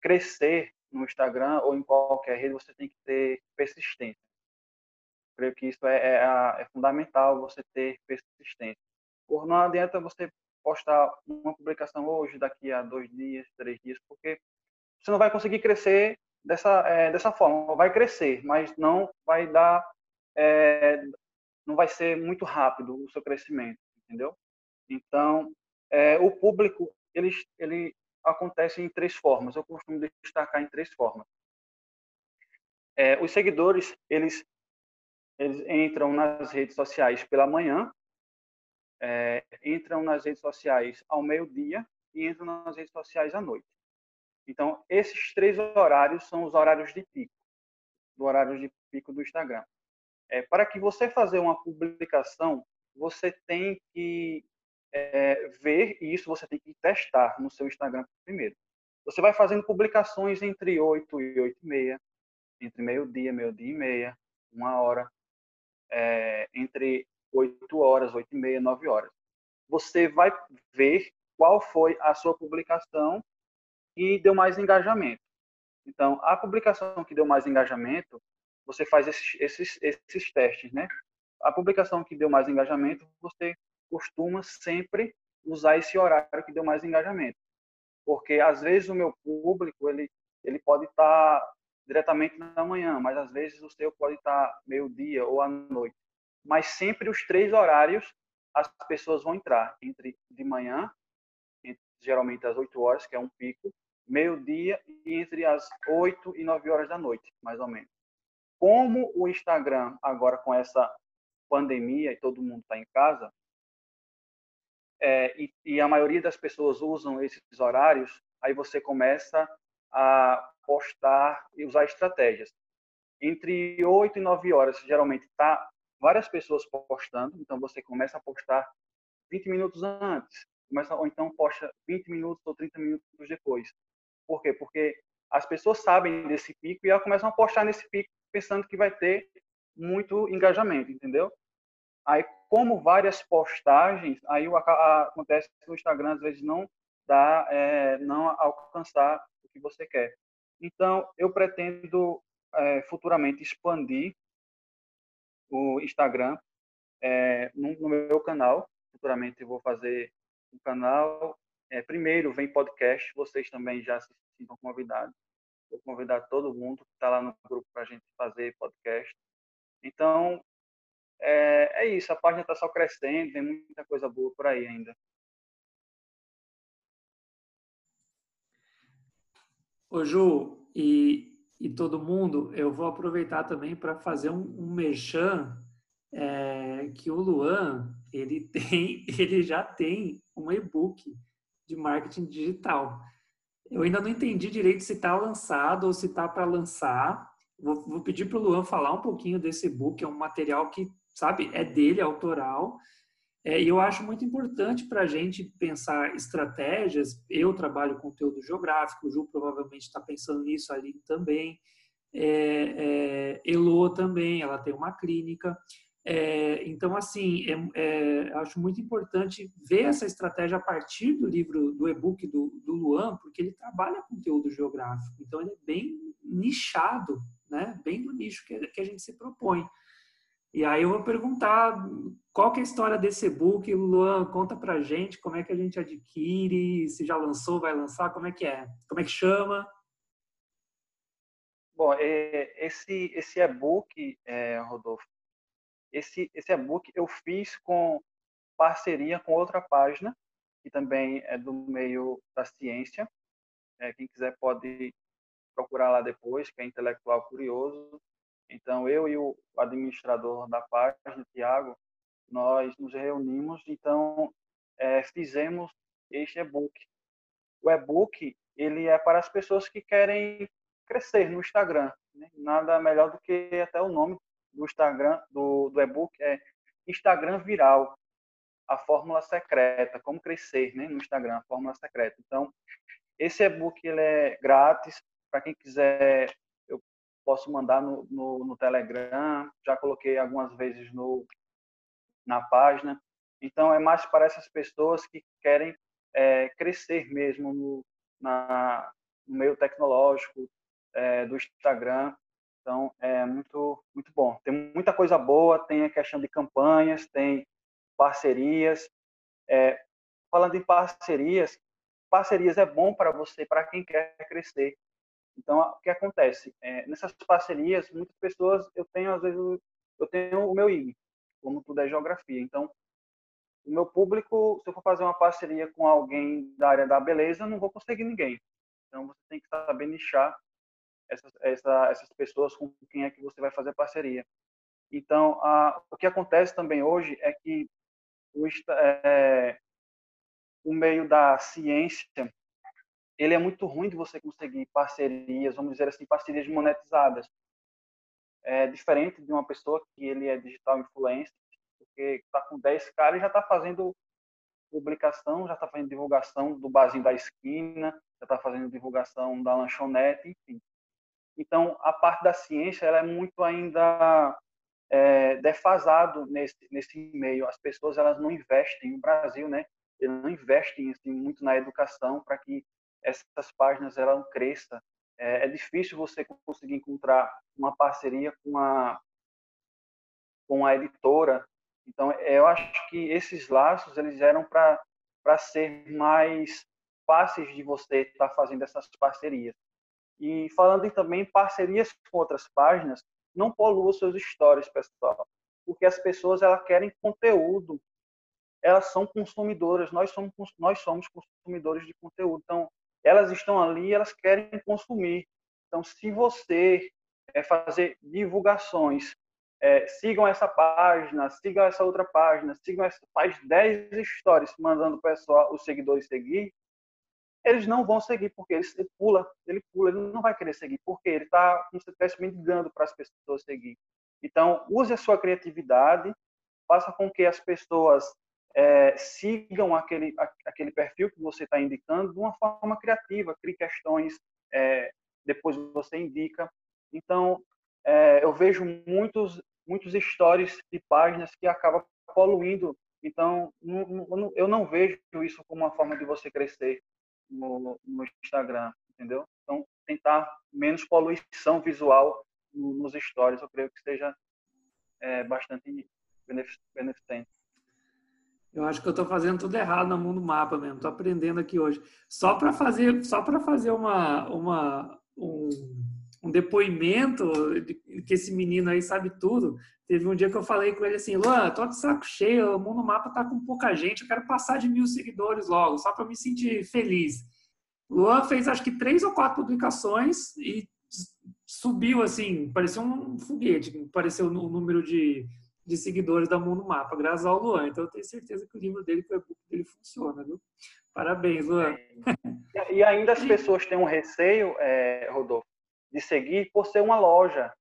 crescer no Instagram ou em qualquer rede, você tem que ter persistência. Creio que isso é, é, é fundamental, você ter persistência. Por não adianta você postar uma publicação hoje, daqui a dois dias, três dias, porque você não vai conseguir crescer dessa, é, dessa forma. Vai crescer, mas não vai dar é, não vai ser muito rápido o seu crescimento, entendeu? Então, é, o público ele, ele acontece em três formas. Eu costumo destacar em três formas. É, os seguidores eles eles entram nas redes sociais pela manhã, é, entram nas redes sociais ao meio-dia e entram nas redes sociais à noite. Então, esses três horários são os horários de pico, do horário de pico do Instagram. É, para que você fazer uma publicação, você tem que é, ver, e isso você tem que testar no seu Instagram primeiro. Você vai fazendo publicações entre 8 e 8 e meia, entre meio-dia, meio-dia e meia, uma hora, é, entre 8 horas, 8 e meia, 9 horas. Você vai ver qual foi a sua publicação que deu mais engajamento. Então, a publicação que deu mais engajamento, você faz esses, esses, esses testes, né? A publicação que deu mais engajamento, você costuma sempre usar esse horário que deu mais engajamento. Porque, às vezes, o meu público, ele, ele pode estar diretamente na manhã, mas às vezes o seu pode estar meio-dia ou à noite. Mas sempre os três horários as pessoas vão entrar, entre de manhã, geralmente às 8 horas, que é um pico, meio-dia e entre as 8 e 9 horas da noite, mais ou menos. Como o Instagram, agora com essa pandemia e todo mundo está em casa, é, e, e, a maioria das pessoas usam esses horários, aí você começa a postar e usar estratégias. Entre 8 e 9 horas, geralmente, está várias pessoas postando, então você começa a postar 20 minutos antes, começa, ou então posta 20 minutos ou 30 minutos depois. Por quê? Porque as pessoas sabem desse pico e elas começam a postar nesse pico pensando que vai ter muito engajamento, entendeu? Aí, como várias postagens, aí o, a, acontece que o Instagram às vezes não dá, é, não alcançar o que você quer. Então, eu pretendo é, futuramente expandir o Instagram é, no, no, meu canal. Futuramente eu vou fazer um canal. É, primeiro vem podcast, vocês também já se sintam convidados. Vou convidar todo mundo que está lá no grupo para a gente fazer podcast. Então, é, é isso, a página está só crescendo, tem muita coisa boa por aí ainda. Ô Ju, e, e todo mundo, eu vou aproveitar também para fazer um, um merchan é, que o Luan, ele (laughs) tem, ele já tem um e-book de marketing digital. Eu ainda não entendi direito se está lançado ou se está para lançar. Vou, vou pedir para o Luan falar um pouquinho desse e-book, é um material que sabe? É dele, é autoral. É, eu acho muito importante para a gente pensar estratégias. Eu trabalho com conteúdo geográfico, o Ju provavelmente está pensando nisso ali também. É, é, Elo também, ela tem uma clínica. É, então, assim, é, é, acho muito importante ver essa estratégia a partir do livro, do e-book do, do Luan, porque ele trabalha conteúdo geográfico. Então, ele é bem nichado, né? bem do nicho que, que a gente se propõe. E aí eu vou perguntar qual que é a história desse e-book, Luan, conta pra gente como é que a gente adquire, se já lançou, vai lançar, como é que é? Como é que chama? Bom, é, esse, esse e-book, é, Rodolfo, esse, esse e-book eu fiz com parceria com outra página, que também é do meio da ciência. É, quem quiser pode procurar lá depois, que é Intelectual Curioso. Então, eu e o administrador da página, Tiago, nós nos reunimos, então é, fizemos este e-book. O e-book ele é para as pessoas que querem crescer no Instagram. Né? Nada melhor do que até o nome do Instagram do, do e-book é Instagram Viral, a fórmula secreta, como crescer né? no Instagram, a fórmula secreta. Então, esse e-book ele é grátis para quem quiser posso mandar no, no, no, Telegram, já coloquei algumas vezes no, na página. Então, é mais para essas pessoas que querem é, crescer mesmo no, na, no meio tecnológico é, do Instagram. Então, é muito, muito bom. Tem muita coisa boa, tem a questão de campanhas, tem parcerias. É, falando em parcerias, parcerias é bom para você, para quem quer crescer. Então, o que acontece? É, nessas parcerias, muitas pessoas, eu tenho, às vezes, eu tenho o meu IG, como tudo é geografia. Então, o meu público, se eu for fazer uma parceria com alguém da área da beleza, eu não vou conseguir ninguém. Então, você tem que saber nichar essas, essa, essas pessoas com quem é que você vai fazer parceria. Então, a, o que acontece também hoje é que o, é, o meio da ciência ele é muito ruim de você conseguir parcerias, vamos dizer assim, parcerias monetizadas. É diferente de uma pessoa que ele é digital influencer, porque está com 10 caras e já está fazendo publicação, já está fazendo divulgação do barzinho da esquina, já está fazendo divulgação da lanchonete, enfim. Então, a parte da ciência ela é muito ainda é, defasado nesse nesse meio. As pessoas elas não investem no Brasil, né? Eles não investem assim, muito na educação para que essas páginas elas cresçam. É, é, difícil você conseguir encontrar uma parceria com a com a editora. Então, eu acho que esses laços eles eram para para ser mais fáceis de você estar tá fazendo essas parcerias. E falando em também parcerias com outras páginas, não polua seus stories, pessoal, porque as pessoas elas querem conteúdo, elas são consumidoras, nós somos nós somos consumidores de conteúdo, então elas estão ali, elas querem consumir. Então, se você é, fazer divulgações, é, sigam essa página, sigam essa outra página, sigam essa, faz 10 stories mandando o pessoal, os seguidores seguir, eles não vão seguir, porque ele, ele, pula, ele pula, ele não vai querer seguir, porque ele está, como se estivesse mendigando para as pessoas seguir. Então, use a sua criatividade, faça com que as pessoas é, sigam aquele, aquele perfil que você está indicando de uma forma criativa, crie questões, é, depois você indica. Então, é, eu vejo muitos, muitos stories de páginas que acabam poluindo. Então, eu não vejo isso como uma forma de você crescer no, no Instagram, entendeu? Então, tentar menos poluição visual nos stories, eu creio que seja é, bastante beneficente. Eu acho que eu estou fazendo tudo errado no mundo mapa mesmo. Estou aprendendo aqui hoje. Só para fazer, só para fazer uma, uma um, um, depoimento de que esse menino aí sabe tudo. Teve um dia que eu falei com ele assim, Luan, tô de saco cheio, o mundo mapa tá com pouca gente, eu quero passar de mil seguidores logo, só para me sentir feliz. Luan fez acho que três ou quatro publicações e subiu assim, parecia um foguete, pareceu o número de de seguidores da Mundo Mapa, graças ao Luan. Então, eu tenho certeza que o livro dele, o dele funciona, viu? Parabéns, Luan. E ainda as pessoas têm um receio, é, Rodolfo, de seguir por ser uma loja.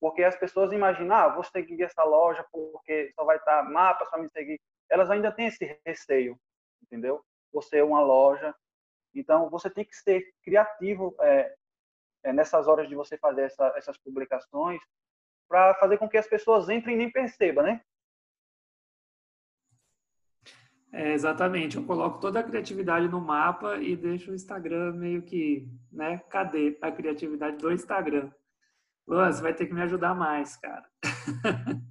Porque as pessoas imaginam, ah, vou seguir essa loja porque só vai estar mapa, só me seguir. Elas ainda têm esse receio, entendeu? Você é uma loja. Então, você tem que ser criativo é, é, nessas horas de você fazer essa, essas publicações, para fazer com que as pessoas entrem e nem percebam, né? É, exatamente. Eu coloco toda a criatividade no mapa e deixo o Instagram meio que, né? Cadê a criatividade do Instagram? Luan, você vai ter que me ajudar mais, cara. (laughs)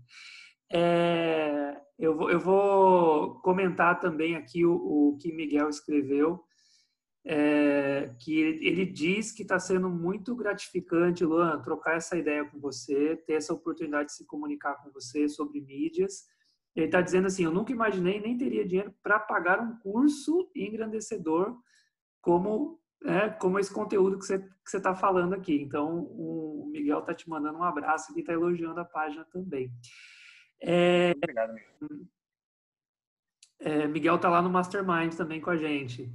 é, eu, vou, eu vou comentar também aqui o, o que Miguel escreveu é, que ele, ele, diz que está sendo muito gratificante, Luan, trocar essa ideia com você, ter essa oportunidade de se comunicar com você sobre mídias. Ele está dizendo assim: eu nunca imaginei nem teria dinheiro para pagar um curso engrandecedor como é, como esse conteúdo que você está falando aqui. Então, o Miguel está te mandando um abraço e está elogiando a página também. É, Obrigado, Miguel. É, Miguel está lá no Mastermind também com a gente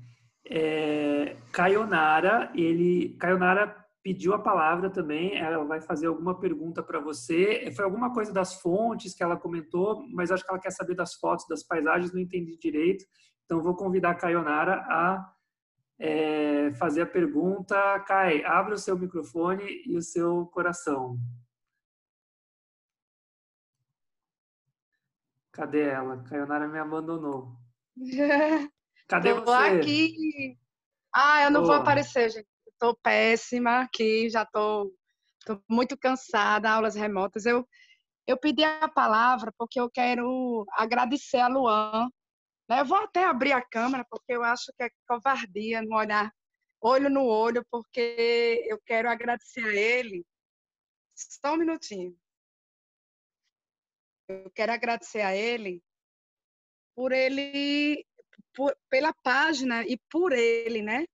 é, Kayonara, ele, Kayonara pediu a palavra também, ela vai fazer alguma pergunta para você. Foi alguma coisa das fontes que ela comentou, mas acho que ela quer saber das fotos, das paisagens, não entendi direito. Então, vou convidar a Kayonara a é, fazer a pergunta. Kai, abra o seu microfone e o seu coração. Cadê ela? Kayonara me abandonou. (laughs) Cadê tô você? aqui. Ah, eu não vou aparecer, gente. Estou péssima aqui, já estou tô, tô muito cansada, aulas remotas. Eu, eu pedi a palavra porque eu quero agradecer a Luan. Né? Eu vou até abrir a câmera, porque eu acho que é covardia não olhar olho no olho, porque eu quero agradecer a ele. Só um minutinho. eu quero agradecer a ele por ele, por, pela página e por ele, né?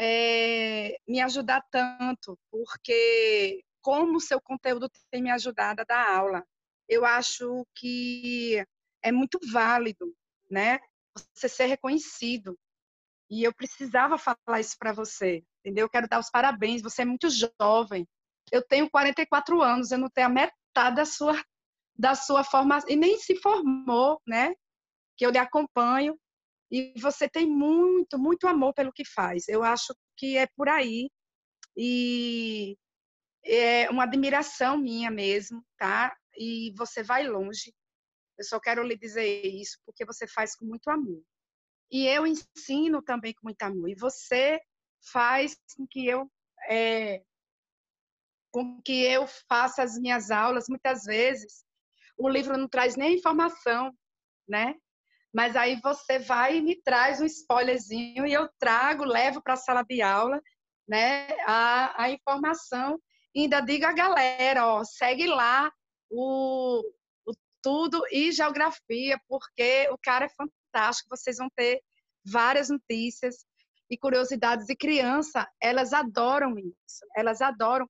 É, me ajudar tanto, porque como seu conteúdo tem me ajudado a dar aula. Eu acho que é muito válido, né? Você ser reconhecido. E eu precisava falar isso para você, entendeu? Eu quero dar os parabéns. Você é muito jovem. Eu tenho 44 anos, eu não tenho a metade da sua da sua formação e nem se formou, né? Que eu lhe acompanho e você tem muito, muito amor pelo que faz. Eu acho que é por aí e é uma admiração minha mesmo, tá? E você vai longe. Eu só quero lhe dizer isso porque você faz com muito amor. E eu ensino também com muito amor. E você faz com que eu é, com que eu faça as minhas aulas muitas vezes o livro não traz nem informação, né? Mas aí você vai e me traz um spoilerzinho e eu trago, levo para a sala de aula, né? A, a informação e ainda digo a galera, ó, segue lá o, o tudo e geografia, porque o cara é fantástico. Vocês vão ter várias notícias e curiosidades de criança, elas adoram isso, elas adoram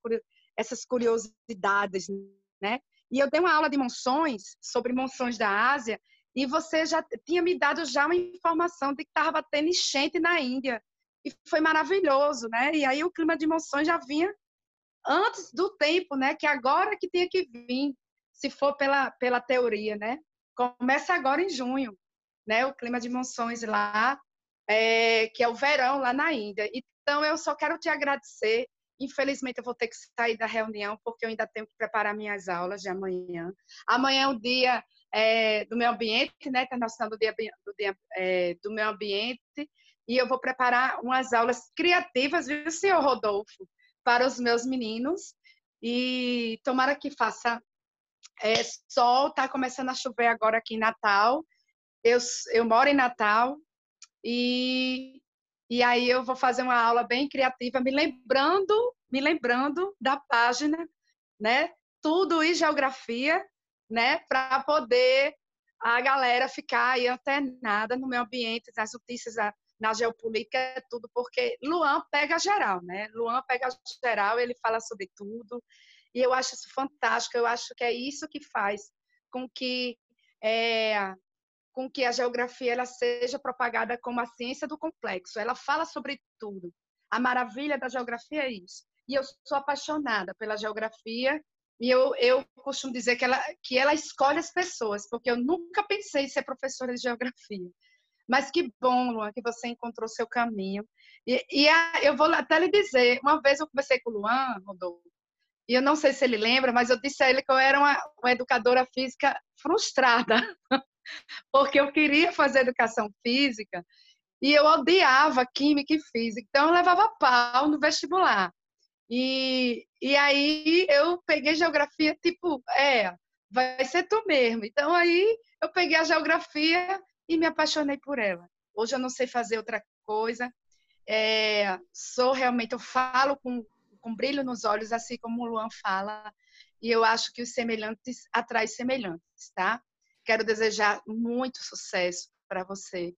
essas curiosidades, né? E eu dei uma aula de monções, sobre monções da Ásia, e você já tinha me dado já uma informação de que estava tendo enchente na Índia. E foi maravilhoso, né? E aí o clima de monções já vinha antes do tempo, né? Que agora que tinha que vir, se for pela, pela teoria, né? Começa agora em junho, né? O clima de monções lá, é, que é o verão lá na Índia. Então, eu só quero te agradecer Infelizmente, eu vou ter que sair da reunião, porque eu ainda tenho que preparar minhas aulas de amanhã. Amanhã é o dia é, do meio ambiente, né? Internacional do dia, do, dia é, do meio ambiente. E eu vou preparar umas aulas criativas, viu, senhor Rodolfo, para os meus meninos. E tomara que faça é, sol. Tá começando a chover agora aqui em Natal. Eu, eu moro em Natal. E e aí eu vou fazer uma aula bem criativa, me lembrando, me lembrando da página, né? Tudo em geografia, né? Para poder a galera ficar aí antenada no meio ambiente, nas notícias, na geopolítica, tudo, porque Luan pega geral, né? Luan pega geral, ele fala sobre tudo, e eu acho isso fantástico, eu acho que é isso que faz com que é, com que a geografia ela seja propagada como a ciência do complexo. Ela fala sobre tudo. A maravilha da geografia é isso. E eu sou apaixonada pela geografia e eu, eu costumo dizer que ela, que ela escolhe as pessoas, porque eu nunca pensei em ser professora de geografia. Mas que bom, Luan, que você encontrou seu caminho. E, e a, eu vou até lhe dizer, uma vez eu conversei com o Luan, Rodolfo, e eu não sei se ele lembra, mas eu disse a ele que eu era uma, uma educadora física frustrada. (laughs) porque eu queria fazer educação física e eu odiava química e física, então eu levava pau no vestibular. E, e aí eu peguei geografia, tipo, é, vai ser tu mesmo. Então aí eu peguei a geografia e me apaixonei por ela. Hoje eu não sei fazer outra coisa. É, sou realmente, eu falo com, com brilho nos olhos, assim como o Luan fala, e eu acho que os semelhantes atraem semelhantes, tá? Quero desejar muito sucesso para você.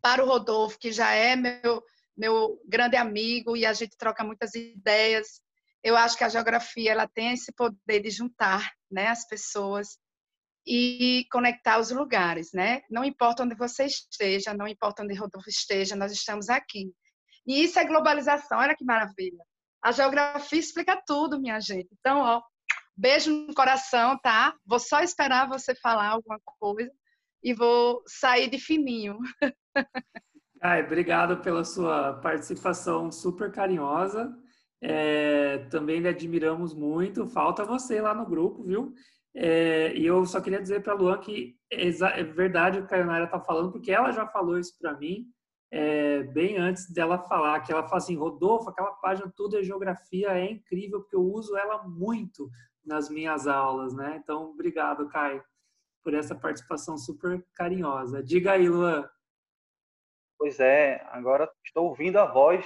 Para o Rodolfo, que já é meu, meu grande amigo e a gente troca muitas ideias. Eu acho que a geografia ela tem esse poder de juntar né, as pessoas e conectar os lugares, né? Não importa onde você esteja, não importa onde Rodolfo esteja, nós estamos aqui. E isso é globalização, olha que maravilha. A geografia explica tudo, minha gente. Então, ó, Beijo no coração, tá? Vou só esperar você falar alguma coisa e vou sair de fininho. (laughs) Ai, obrigado pela sua participação super carinhosa. É, também lhe admiramos muito. Falta você lá no grupo, viu? É, e eu só queria dizer para a Luan que é, verdade o que a Ionara está falando, porque ela já falou isso para mim é, bem antes dela falar, que ela fala assim, Rodolfo, aquela página tudo é geografia, é incrível, porque eu uso ela muito nas minhas aulas, né? Então, obrigado, Caio, por essa participação super carinhosa. Diga aí, Luan. Pois é, agora estou ouvindo a voz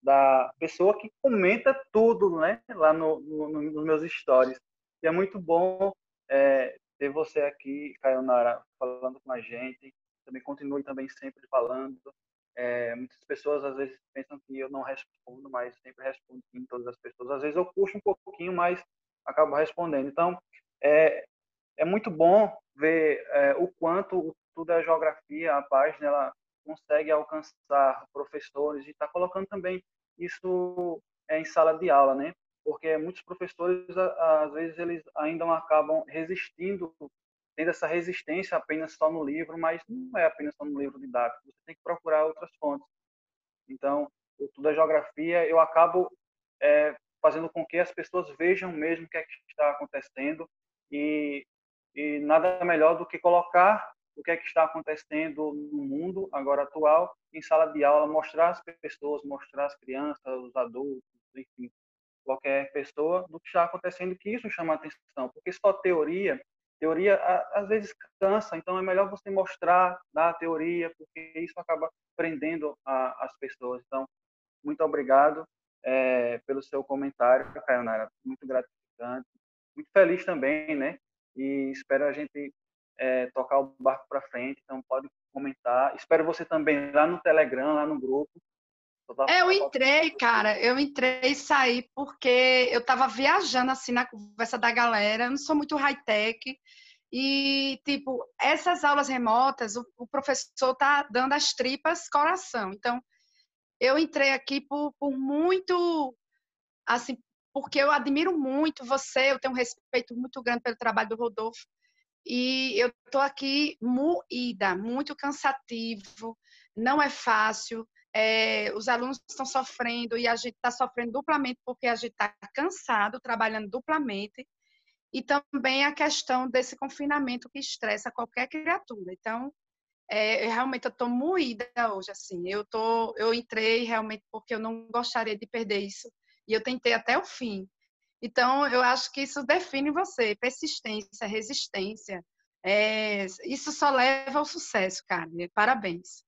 da pessoa que comenta tudo, né? Lá no, no, nos meus stories. E é muito bom é, ter você aqui, Sayonara, falando com a gente. Também continue também sempre falando. É, muitas pessoas às vezes pensam que eu não respondo, mas sempre respondo em todas as pessoas. Às vezes eu puxo um pouquinho, mas acabo respondendo. Então, é, é muito bom ver é, o quanto Tudo é Geografia, a página, ela consegue alcançar professores e está colocando também isso é, em sala de aula, né? Porque muitos professores, às vezes, eles ainda acabam resistindo, tendo essa resistência apenas só no livro, mas não é apenas só no livro didático, você tem que procurar outras fontes. Então, o Tudo é Geografia, eu acabo é, fazendo com que as pessoas vejam mesmo o que, é que está acontecendo e, e nada melhor do que colocar o que é que está acontecendo no mundo agora atual em sala de aula, mostrar as pessoas, mostrar as crianças, os adultos, enfim, qualquer pessoa do que está acontecendo, que isso chama atenção, porque só teoria, teoria às vezes cansa, então é melhor você mostrar, dar a teoria, porque isso acaba prendendo a, as pessoas. Então, muito obrigado é, pelo seu comentário, Caionara, muito gratificante, muito feliz também, né? E espero a gente é, tocar o barco para frente, então pode comentar. Espero você também lá no Telegram, lá no grupo. É, eu entrei, cara, eu entrei e saí porque eu estava viajando assim na conversa da galera, eu não sou muito high-tech, e, tipo, essas aulas remotas, o, o, professor tá dando as tripas coração. Então, eu entrei aqui por, por muito, assim, porque eu admiro muito você, eu tenho um respeito muito grande pelo trabalho do Rodolfo, e eu estou aqui moída, muito cansativo, não é fácil. É, os alunos estão sofrendo e a gente está sofrendo duplamente porque a gente está cansado, trabalhando duplamente. E também a questão desse confinamento que estressa qualquer criatura. Então, é, realmente eu estou moída hoje, assim. Eu, tô, eu entrei realmente porque eu não gostaria de perder isso. E eu tentei até o fim. Então, eu acho que isso define você, persistência, resistência. É, isso só leva ao sucesso, cara. Parabéns.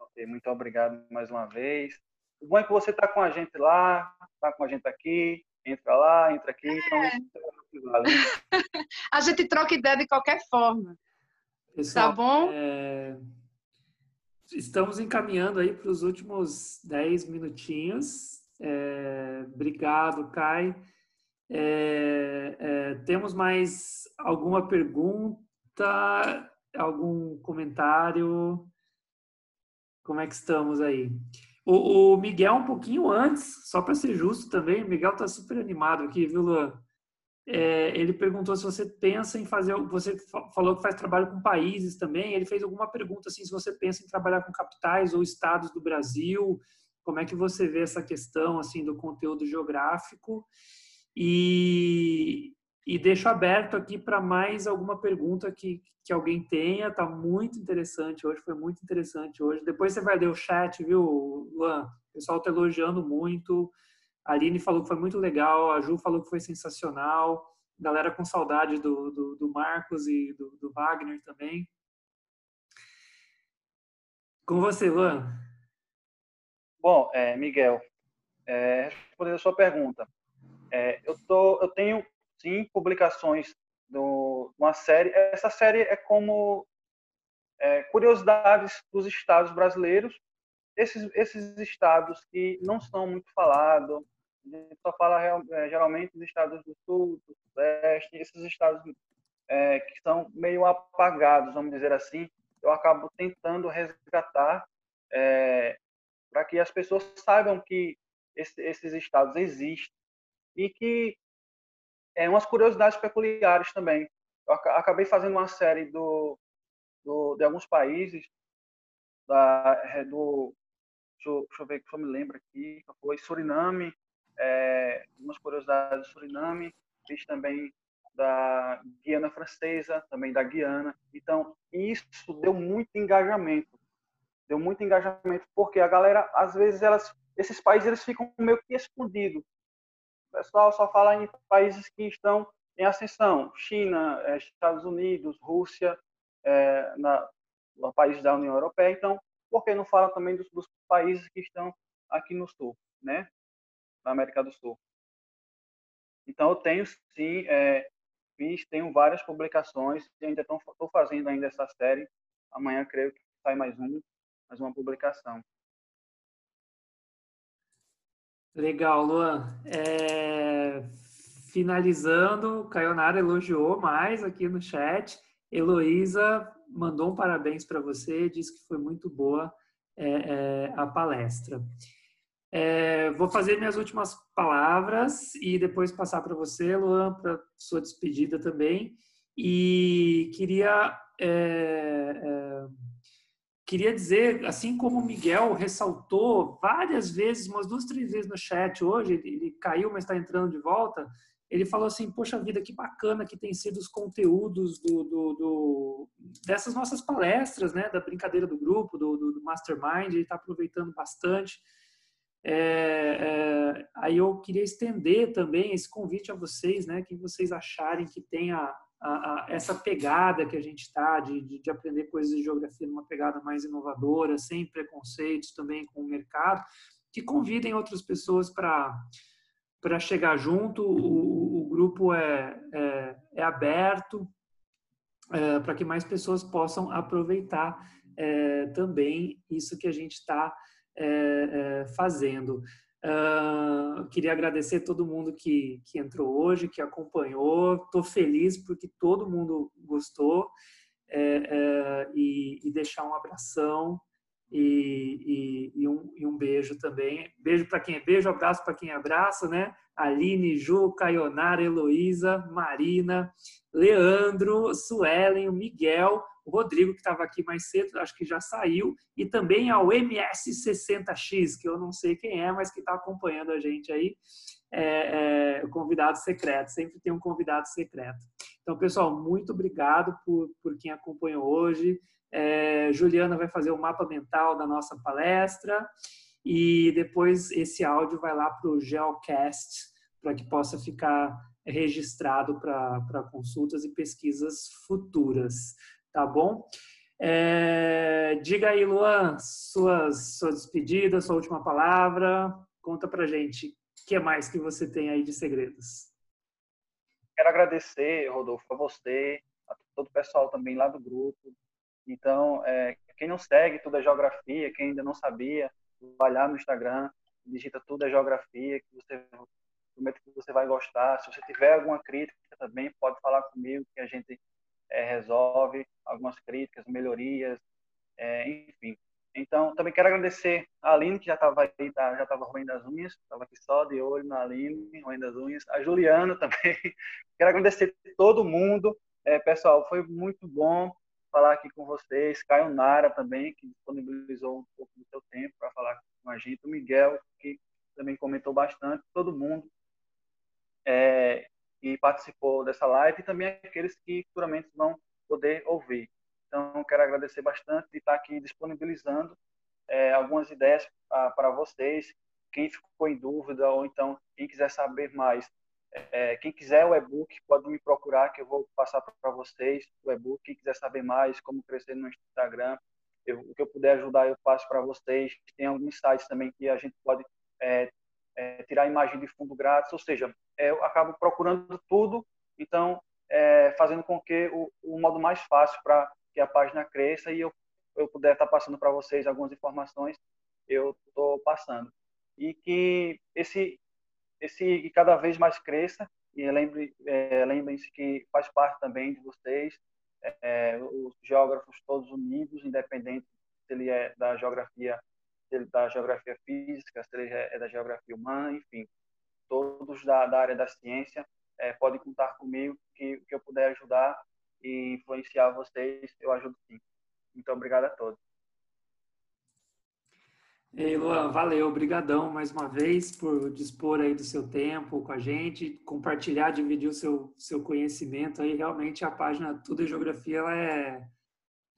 Okay, muito obrigado mais uma vez. O bom é que você está com a gente lá, está com a gente aqui, entra lá, entra aqui. Então, é. Então, (laughs) a gente troca ideia de qualquer forma. Pessoal, tá bom? É... Estamos encaminhando aí para os últimos 10 minutinhos. É, obrigado, Kai. É, temos mais alguma pergunta, algum comentário? Como é que estamos aí? O, o Miguel, um pouquinho antes, só para ser justo também, o Miguel está super animado aqui, viu, Luan? É, ele perguntou se você pensa em fazer. Você falou que faz trabalho com países também. Ele fez alguma pergunta assim, se você pensa em trabalhar com capitais ou estados do Brasil, como é que você vê essa questão assim do conteúdo geográfico? E, e deixo aberto aqui para mais alguma pergunta que, que alguém tenha. Tá muito interessante hoje, foi muito interessante hoje. Depois você vai ler o chat, viu, Luan? O pessoal está elogiando muito. A Aline falou que foi muito legal, a Ju falou que foi sensacional. Galera com saudade do, do, do Marcos e do, do Wagner também. Com você, Luan. Bom, é, Miguel, é, respondendo a sua pergunta, é, eu, tô, eu tenho sim publicações de uma série. Essa série é como é, curiosidades dos estados brasileiros. Esses, esses estados que não são muito falados, a gente só fala é, geralmente dos estados do sul, do sudeste, esses estados é, que são meio apagados, vamos dizer assim, eu acabo tentando resgatar é, para que as pessoas saibam que esse, esses estados existem e que é umas curiosidades peculiares também. Eu acabei fazendo uma série do, do de alguns países da, é, do deixa eu, deixa eu ver que eu me lembro aqui, foi Suriname, é, umas curiosidades do Suriname, fiz também da Guiana Francesa, também da Guiana. Então, isso deu muito engajamento deu muito engajamento, porque a galera, às vezes, elas, esses países eles ficam meio que escondidos. O pessoal só fala em países que estão em ascensão, China, eh, Estados Unidos, Rússia, é, na, no país da União Europeia. Então, por que não fala também dos, dos países que estão aqui no Sul, né? Na América do Sul. Então, eu tenho, sim, é, fiz, tenho várias publicações ainda estou fazendo ainda essa série. Amanhã creio que sai mais um, mais uma publicação. Legal, Luan. É... Finalizando, Caionara elogiou mais aqui no chat. Heloísa mandou um parabéns para você, disse que foi muito boa é, é, a palestra. É, vou fazer minhas últimas palavras e depois passar para você, Luan, para sua despedida também. E queria é, é, queria dizer, assim como o Miguel ressaltou várias vezes, umas duas, três vezes no chat hoje, ele, caiu, mas está entrando de volta, ele falou assim, poxa vida, que bacana que tem sido os conteúdos do, do, do dessas nossas palestras, né, da brincadeira do grupo, do, do, Mastermind, ele está aproveitando bastante. É, é, aí eu queria estender também esse convite a vocês, né, que vocês acharem que tenha a, a, essa pegada que a gente está de, de, de, aprender coisas de geografia numa pegada mais inovadora, sem preconceitos também com o mercado, que convidem outras pessoas para para chegar junto. O, o grupo é, é, é aberto é, para que mais pessoas possam aproveitar é, também isso que a gente está é, é, fazendo. Uh, queria agradecer todo mundo que, que entrou hoje, que acompanhou. Estou feliz porque todo mundo gostou é, é, e, e, deixar um abração e, e, um, e um beijo também. Beijo para quem é beijo, abraço para quem é abraça, né? Aline, Ju, Caionara, Heloísa, Marina, Leandro, Suelen, Miguel, o Rodrigo, que estava aqui mais cedo, acho que já saiu, e também ao MS60X, que eu não sei quem é, mas que está acompanhando a gente aí, é, é, o convidado secreto, sempre tem um convidado secreto. Então, pessoal, muito obrigado por, por quem acompanhou hoje. É, Juliana vai fazer o mapa mental da nossa palestra e depois esse áudio vai lá para o Geocast para que possa ficar registrado para consultas e pesquisas futuras tá bom? É, diga aí, Luan, suas, suas despedidas, sua última palavra. Conta pra gente o que mais que você tem aí de segredos. Quero agradecer, Rodolfo, a você, a todo o pessoal também lá do grupo. Então, é, quem não segue Tudo é Geografia, quem ainda não sabia, vai lá no Instagram, digita Tudo é Geografia, que você prometo que você vai gostar. Se você tiver alguma crítica também, pode falar comigo, que a gente é, resolve algumas críticas, melhorias, é, enfim. Então, também quero agradecer a Aline, que já estava aí, tá, já estava roendo as unhas, estava aqui só de olho na Aline, roendo as unhas. A Juliana (laughs) também. quero agradecer todo mundo. É, pessoal, foi muito bom falar aqui com vocês. Caio Nara também, que disponibilizou um pouco do seu tempo para falar com a gente. O Miguel, que também comentou bastante. Todo mundo. É, que participou dessa live e também aqueles que futuramente vão poder ouvir. Então, quero agradecer bastante de estar aqui disponibilizando é, algumas ideias ah, para vocês. Quem ficou em dúvida ou então quem quiser saber mais, é, quem quiser o e-book pode me procurar que eu vou passar para vocês o e-book. Quem quiser saber mais como crescer no Instagram, eu, o que eu puder ajudar eu passo para vocês. Tem alguns sites também que a gente pode é, é, tirar imagem de fundo grátis, ou seja, é, eu acabo procurando tudo, então é, fazendo com que o, o modo mais fácil para que a página cresça e eu, eu puder estar tá passando para vocês algumas informações, eu estou passando. E que esse, esse que cada vez mais cresça, e lembre, é, lembrem-se que faz parte também de vocês, é, os geógrafos todos unidos, independente se ele é da geografia da geografia física, se ele é da geografia humana, enfim, todos da, da área da ciência é, podem contar comigo que, que eu puder ajudar e influenciar vocês, eu ajudo sim. Muito obrigado a todos. Ei, Luan, valeu, obrigadão mais uma vez por dispor aí do seu tempo com a gente, compartilhar, dividir o seu, seu conhecimento aí, realmente a página Tudo é Geografia, ela é,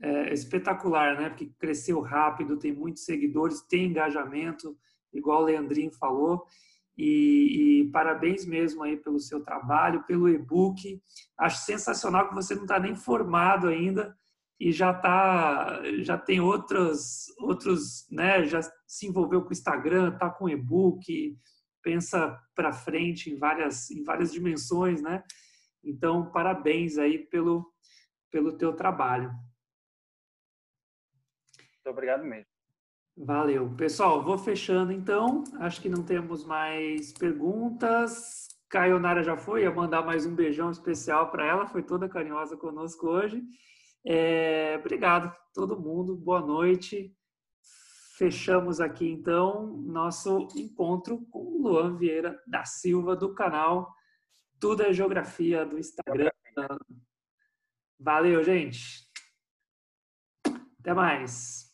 é espetacular, né? Porque cresceu rápido, tem muitos seguidores, tem engajamento, igual o Leandrinho falou. E, e, parabéns mesmo aí pelo seu trabalho, pelo e-book. Acho sensacional que você não está nem formado ainda e já tá, já tem outros, outros, né? Já se envolveu com o Instagram, tá com e-book, pensa para frente em várias, em várias dimensões, né? Então, parabéns aí pelo, pelo teu trabalho. Muito obrigado mesmo. Valeu. Pessoal, vou fechando então. Acho que não temos mais perguntas. Caionara já foi, ia mandar mais um beijão especial para ela, foi toda carinhosa conosco hoje. É, obrigado todo mundo, boa noite. Fechamos aqui então nosso encontro com o Luan Vieira da Silva do canal Tudo é Geografia do Instagram. Valeu, gente. Até mais.